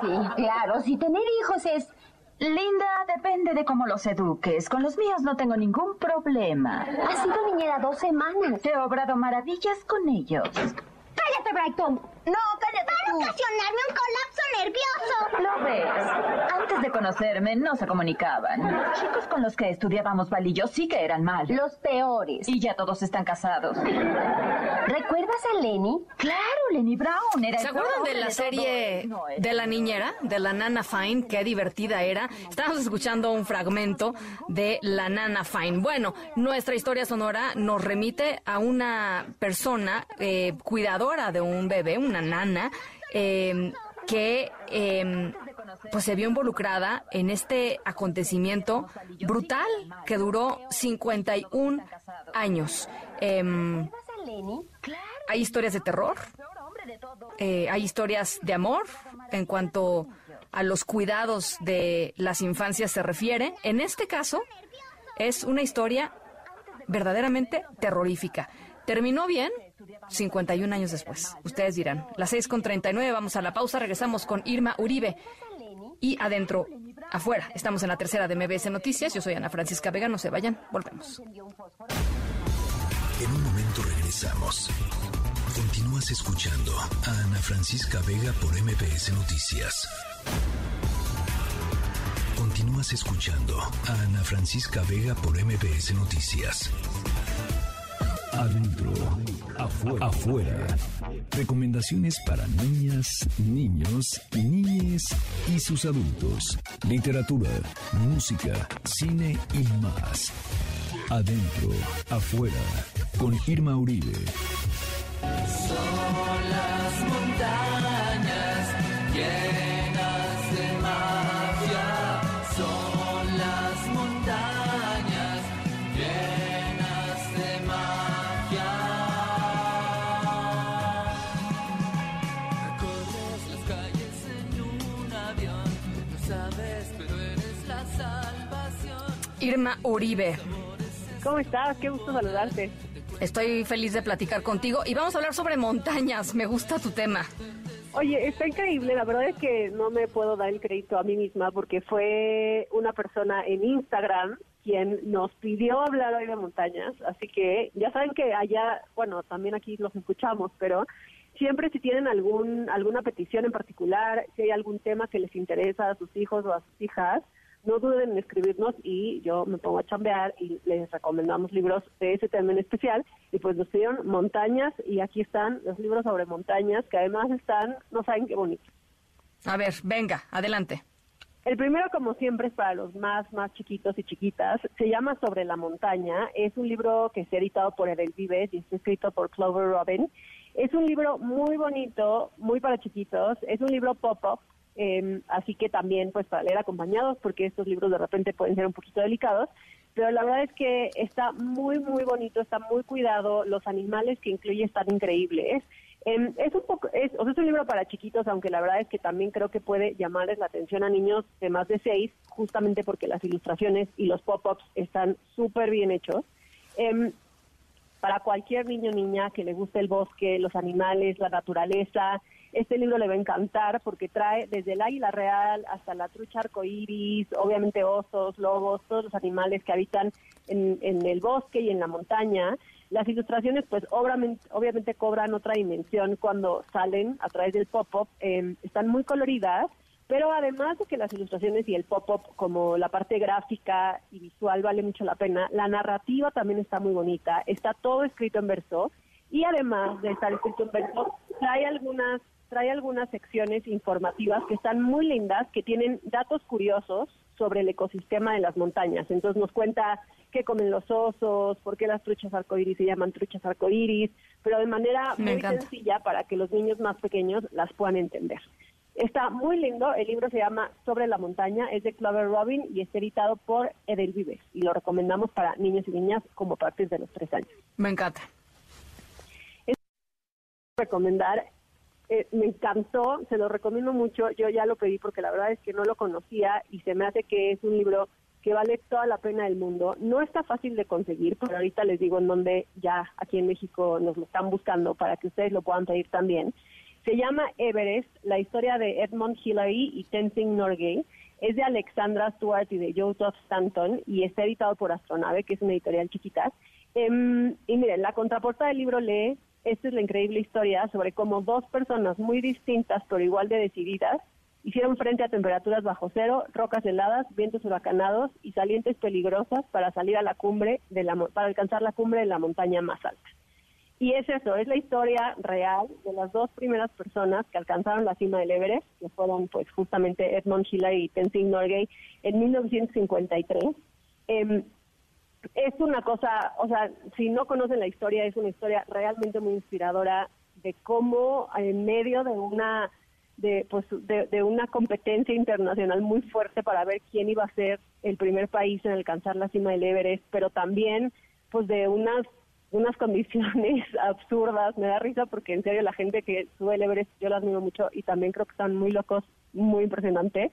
Sí, claro, si tener hijos es... Linda, depende de cómo los eduques. Con los míos no tengo ningún problema. Ha sido niñera dos semanas. Te he obrado maravillas con ellos. ¡Cállate, Brighton! No, cállate Para ocasionarme un colapso nervioso. ¿Lo ves? Antes de conocerme no se comunicaban. Los chicos con los que estudiábamos balillo sí que eran malos. Los peores. Y ya todos están casados. ¿Recuerdas a Lenny? Claro, Lenny Brown. Era ¿Se acuerdan de la serie de la niñera, de la Nana Fine? Qué divertida era. Estábamos escuchando un fragmento de la Nana Fine. Bueno, nuestra historia sonora nos remite a una persona eh, cuidadora de un bebé, una nana, em, que em, pues se vio involucrada en este acontecimiento brutal que duró 51 años. Em, hay historias de terror, eh, hay historias de amor en cuanto a los cuidados de las infancias se refiere. En este caso, es una historia verdaderamente terrorífica. Terminó bien, 51 años después. Ustedes dirán, las 6 con 39, vamos a la pausa, regresamos con Irma Uribe. Y adentro, afuera. Estamos en la tercera de MBS Noticias. Yo soy Ana Francisca Vega. No se vayan. Volvemos. En un momento regresamos. Continúas escuchando a Ana Francisca Vega por MBS Noticias. Continúas escuchando a Ana Francisca Vega por MBS Noticias. Adentro, afuera. Recomendaciones para niñas, niños, niñes y sus adultos. Literatura, música, cine y más. Adentro, afuera. Con Irma Uribe. Irma Uribe. ¿Cómo estás? Qué gusto saludarte. Estoy feliz de platicar contigo y vamos a hablar sobre montañas. Me gusta tu tema. Oye, está increíble. La verdad es que no me puedo dar el crédito a mí misma porque fue una persona en Instagram quien nos pidió hablar hoy de montañas. Así que ya saben que allá, bueno, también aquí los escuchamos, pero siempre si tienen algún alguna petición en particular, si hay algún tema que les interesa a sus hijos o a sus hijas, no duden en escribirnos y yo me pongo a chambear y les recomendamos libros de ese tema en especial. Y pues nos pidieron montañas y aquí están los libros sobre montañas que además están, no saben qué bonito. A ver, venga, adelante. El primero, como siempre, es para los más, más chiquitos y chiquitas. Se llama Sobre la montaña. Es un libro que se ha editado por Edel Vives y está escrito por Clover Robin. Es un libro muy bonito, muy para chiquitos. Es un libro pop-up eh, así que también pues para leer acompañados porque estos libros de repente pueden ser un poquito delicados. Pero la verdad es que está muy muy bonito está muy cuidado los animales que incluye están increíbles. Eh, es un poco es, o sea, es un libro para chiquitos aunque la verdad es que también creo que puede llamarles la atención a niños de más de seis justamente porque las ilustraciones y los pop-ups están súper bien hechos. Eh, para cualquier niño o niña que le guste el bosque, los animales, la naturaleza, este libro le va a encantar porque trae desde el águila real hasta la trucha arcoíris, obviamente osos, lobos, todos los animales que habitan en, el bosque y en la montaña. Las ilustraciones, pues obviamente, obviamente cobran otra dimensión cuando salen a través del pop-up. eh, están muy coloridas, pero además de que las ilustraciones y el pop-up, como la parte gráfica y visual, vale mucho la pena, la narrativa también está muy bonita. Está todo escrito en verso y además de estar escrito en verso, trae algunas trae algunas secciones informativas que están muy lindas, que tienen datos curiosos sobre el ecosistema de las montañas. Entonces nos cuenta qué comen los osos, por qué las truchas arcoíris se llaman truchas arcoíris, pero de manera Me muy encanta. sencilla para que los niños más pequeños las puedan entender. Está muy lindo, el libro se llama Sobre la montaña, es de Clover Robin y está editado por Edel Vives y lo recomendamos para niños y niñas como a partir de los tres años. Me encanta. recomendar. Eh, me encantó, se lo recomiendo mucho. Yo ya lo pedí porque la verdad es que no lo conocía y se me hace que es un libro que vale toda la pena del mundo. No está fácil de conseguir, pero ahorita les digo en donde ya aquí en México nos lo están buscando para que ustedes lo puedan pedir también. Se llama Everest, la historia de Edmund Hillary y Tenzing Norgay. Es de Alexandra Stewart y de Joseph Stanton y está editado por Astronave, que es una editorial chiquita. Em, y miren, la contraportada del libro lee, esta es la increíble historia sobre cómo dos personas muy distintas pero igual de decididas hicieron frente a temperaturas bajo cero, rocas heladas, vientos huracanados y salientes peligrosas para salir a la cumbre de la para alcanzar la cumbre de la montaña más alta. Y es eso, es la historia real de las dos primeras personas que alcanzaron la cima del Everest, que fueron pues justamente Edmund Hillary y Tenzing Norgay en 1953. Em, es una cosa, o sea, si no conocen la historia, es una historia realmente muy inspiradora de cómo en medio de una de pues de, de una competencia internacional muy fuerte para ver quién iba a ser el primer país en alcanzar la cima del Everest, pero también pues de unas unas condiciones absurdas, me da risa porque en serio la gente que sube el Everest yo la admiro mucho y también creo que están muy locos, muy impresionante.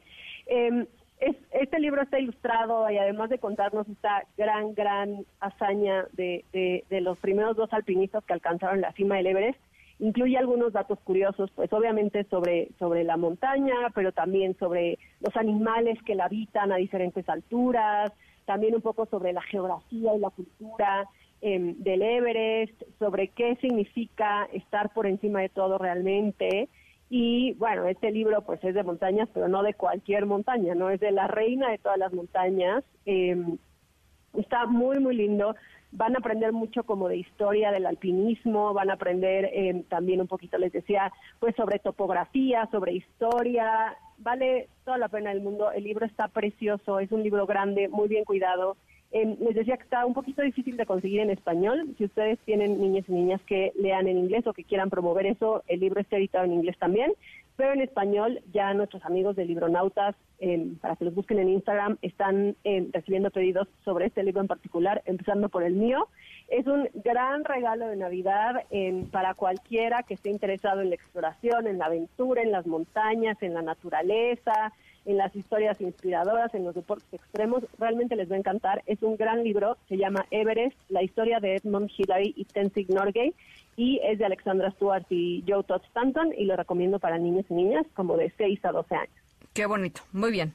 Eh, es, este libro está ilustrado y además de contarnos esta gran, gran hazaña de, de, de los primeros dos alpinistas que alcanzaron la cima del Everest, incluye algunos datos curiosos, pues obviamente sobre, sobre la montaña, pero también sobre los animales que la habitan a diferentes alturas, también un poco sobre la geografía y la cultura em, del Everest, sobre qué significa estar por encima de todo realmente. Y bueno, este libro pues es de montañas, pero no de cualquier montaña, ¿no? Es de la reina de todas las montañas. Em, está muy, muy lindo. Van a aprender mucho como de historia del alpinismo, van a aprender em, también un poquito, les decía, pues sobre topografía, sobre historia. Vale toda la pena del mundo. El libro está precioso, es un libro grande, muy bien cuidado. Em, les decía que está un poquito difícil de conseguir en español. Si ustedes tienen niños y niñas que lean en inglés o que quieran promover eso, el libro está editado en inglés también. Pero en español ya nuestros amigos de Libronautas, em, para que los busquen en Instagram, están em, recibiendo pedidos sobre este libro en particular, empezando por el mío. Es un gran regalo de Navidad para cualquiera que esté interesado en la exploración, en la aventura, en las montañas, en la naturaleza, en las historias inspiradoras, en los deportes extremos. Realmente les va a encantar. Es un gran libro, se llama Everest, la historia de Edmund Hillary y Tenzing Norgay, y es de Alexandra Stewart y Joe Todd Stanton, y lo recomiendo para niños y niñas como de 6 a 12 años. Qué bonito, muy bien.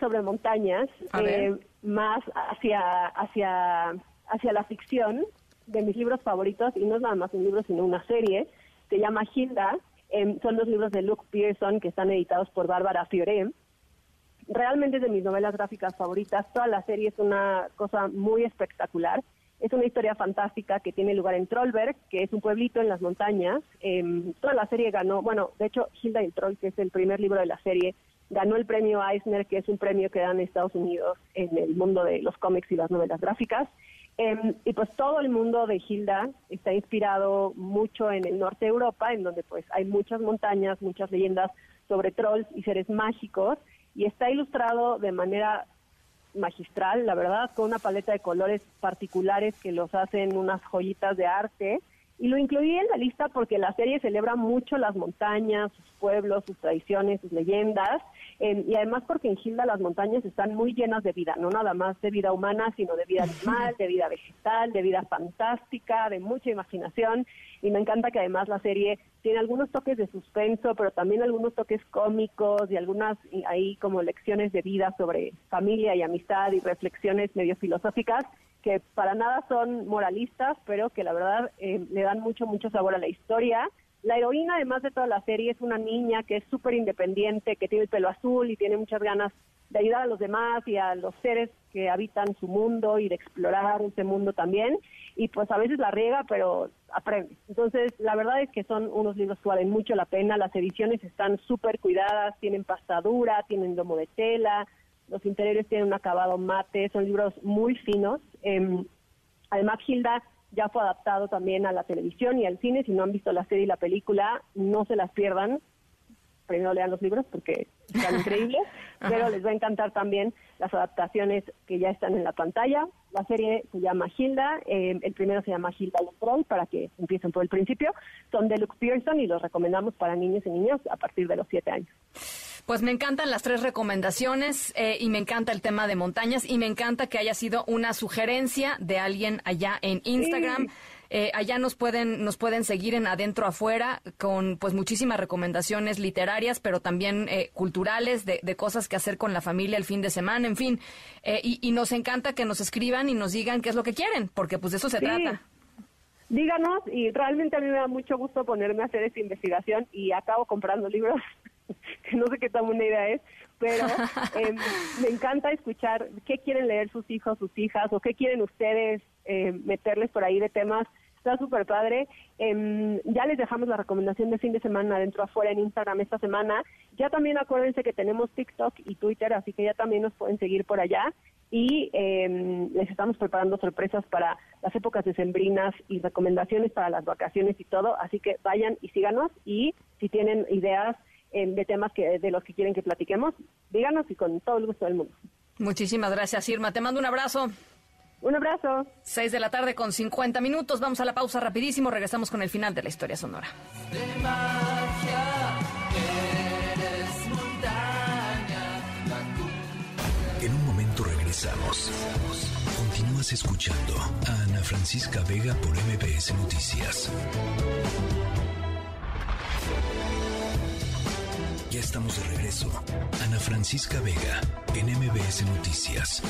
Sobre montañas, eh, más hacia, hacia, hacia la ficción, de mis libros favoritos, y no es nada más un libro, sino una serie, se llama Hilda, em, son los libros de Luke Pearson que están editados por Bárbara Fiore. Realmente es de mis novelas gráficas favoritas. Toda la serie es una cosa muy espectacular. Es una historia fantástica que tiene lugar en Trollberg, que es un pueblito en las montañas. Em, toda la serie ganó, bueno, de hecho, Hilda y Troll, que es el primer libro de la serie, ganó el premio Eisner, que es un premio que dan Estados Unidos en el mundo de los cómics y las novelas gráficas. Em, y pues todo el mundo de Hilda está inspirado mucho en el norte de Europa, en donde pues hay muchas montañas, muchas leyendas sobre trolls y seres mágicos, y está ilustrado de manera magistral, la verdad, con una paleta de colores particulares que los hacen unas joyitas de arte. Y lo incluí en la lista porque la serie celebra mucho las montañas, sus pueblos, sus tradiciones, sus leyendas, eh, y además porque en Hilda las montañas están muy llenas de vida, no nada más de vida humana, sino de vida animal, de vida vegetal, de vida fantástica, de mucha imaginación, y me encanta que además la serie tiene algunos toques de suspenso, pero también algunos toques cómicos y algunas ahí como lecciones de vida sobre familia y amistad y reflexiones medio filosóficas que para nada son moralistas, pero que la verdad eh, le dan mucho, mucho sabor a la historia. La heroína, además de toda la serie, es una niña que es súper independiente, que tiene el pelo azul y tiene muchas ganas de ayudar a los demás y a los seres que habitan su mundo y de explorar ese mundo también. Y pues a veces la riega, pero aprende. Entonces, la verdad es que son unos libros que valen mucho la pena. Las ediciones están súper cuidadas, tienen pastadura, tienen domo de tela, los interiores tienen un acabado mate, son libros muy finos. Em, además, Hilda ya fue adaptado también a la televisión y al cine. Si no han visto la serie y la película, no se las pierdan. Primero lean los libros porque están increíbles, pero les va a encantar también las adaptaciones que ya están en la pantalla. La serie se llama Hilda, eh, el primero se llama Hilda Troll, para que empiecen por el principio. Son de Luke Pearson y los recomendamos para niños y niñas a partir de los siete años. Pues me encantan las tres recomendaciones eh, y me encanta el tema de montañas y me encanta que haya sido una sugerencia de alguien allá en Instagram. Eh, allá nos pueden nos pueden seguir en adentro afuera con pues muchísimas recomendaciones literarias, pero también eh, culturales de, de cosas que hacer con la familia el fin de semana, en fin. Eh, y, y nos encanta que nos escriban y nos digan qué es lo que quieren, porque pues de eso se Sí. trata. Díganos, y realmente a mí me da mucho gusto ponerme a hacer esta investigación y acabo comprando libros, que no sé qué tan buena idea es, pero eh, me encanta escuchar qué quieren leer sus hijos, sus hijas, o qué quieren ustedes eh, meterles por ahí de temas. Está súper padre. Em, ya les dejamos la recomendación de fin de semana adentro afuera en Instagram esta semana. Ya también acuérdense que tenemos TikTok y Twitter, así que ya también nos pueden seguir por allá. Y les estamos preparando sorpresas para las épocas decembrinas y recomendaciones para las vacaciones y todo. Así que vayan y síganos. Y si tienen ideas de temas que de los que quieren que platiquemos, díganos y con todo el gusto del mundo. Muchísimas gracias, Irma. Te mando un abrazo. Un abrazo. Seis de la tarde con 50 minutos. Vamos a la pausa rapidísimo. Regresamos con el final de la historia sonora. de magia, eres montaña, la En un momento regresamos. Continúa Estás escuchando a Ana Francisca Vega por MBS Noticias. Ya estamos de regreso. Ana Francisca Vega en MBS Noticias.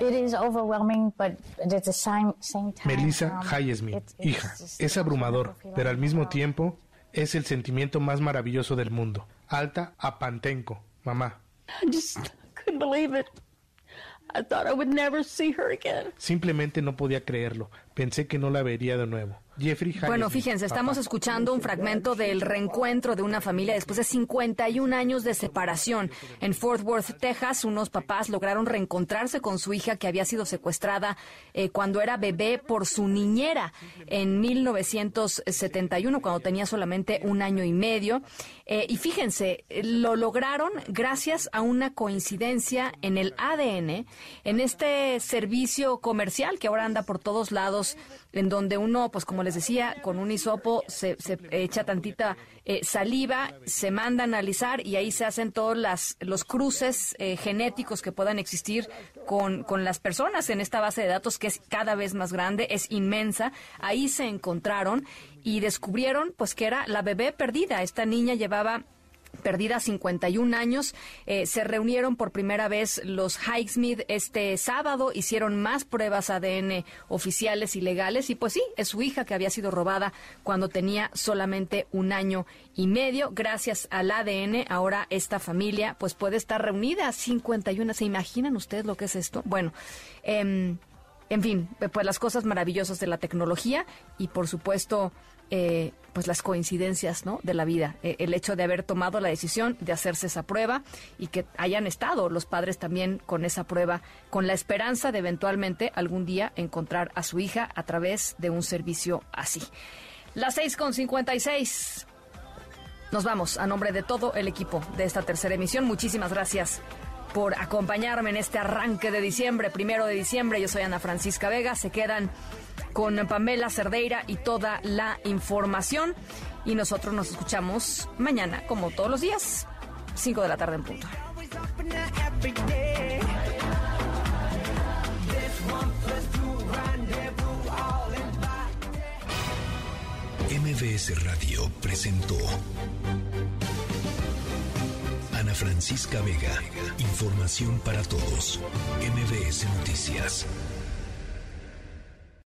It is overwhelming, but at the same, same time, Melissa Highsmith, hija, es abrumador, pero al mismo tiempo es el sentimiento más maravilloso del mundo. Alta a Pantenco, mamá. I just couldn't believe it. I thought I would never see her again. Simplemente no podía creerlo. Pensé que no la vería de nuevo. Jeffrey Bueno, Highsmith, fíjense, estamos escuchando un fragmento del reencuentro de una familia después de 51 años de separación. En Fort Worth, Texas, unos papás lograron reencontrarse con su hija que había sido secuestrada eh, cuando era bebé por su niñera en 1971, cuando tenía solamente un año y medio. Eh, y fíjense, lo lograron gracias a una coincidencia en el ADN, en este servicio comercial que ahora anda por todos lados, en donde uno, pues como les decía, con un hisopo se, se echa tantita eh, saliva, se manda a analizar y ahí se hacen todos los cruces eh, genéticos que puedan existir con, con las personas en esta base de datos que es cada vez más grande, es inmensa. Ahí se encontraron y descubrieron pues que era la bebé perdida. Esta niña llevaba perdida 51 años. Eh, se reunieron por primera vez los Highsmith este sábado, hicieron más pruebas ADN oficiales y legales y pues sí, es su hija que había sido robada cuando tenía solamente un año y medio. Gracias al ADN, ahora esta familia pues puede estar reunida 51. ¿Se imaginan ustedes lo que es esto? Bueno, em, en fin, pues las cosas maravillosas de la tecnología y por supuesto eh, pues las coincidencias ¿no? de la vida. Eh, el hecho de haber tomado la decisión de hacerse esa prueba y que hayan estado los padres también con esa prueba, con la esperanza de eventualmente algún día encontrar a su hija a través de un servicio así. Las 6 con 56. Nos vamos a nombre de todo el equipo de esta tercera emisión. Muchísimas gracias por acompañarme en este arranque de diciembre, primero de diciembre. Yo soy Ana Francisca Vega. Se quedan con Pamela Cerdeira y toda la información. Y nosotros nos escuchamos mañana, como todos los días, 5 de la tarde en punto. MBS Radio presentó Ana Francisca Vega. Información para todos. MBS Noticias.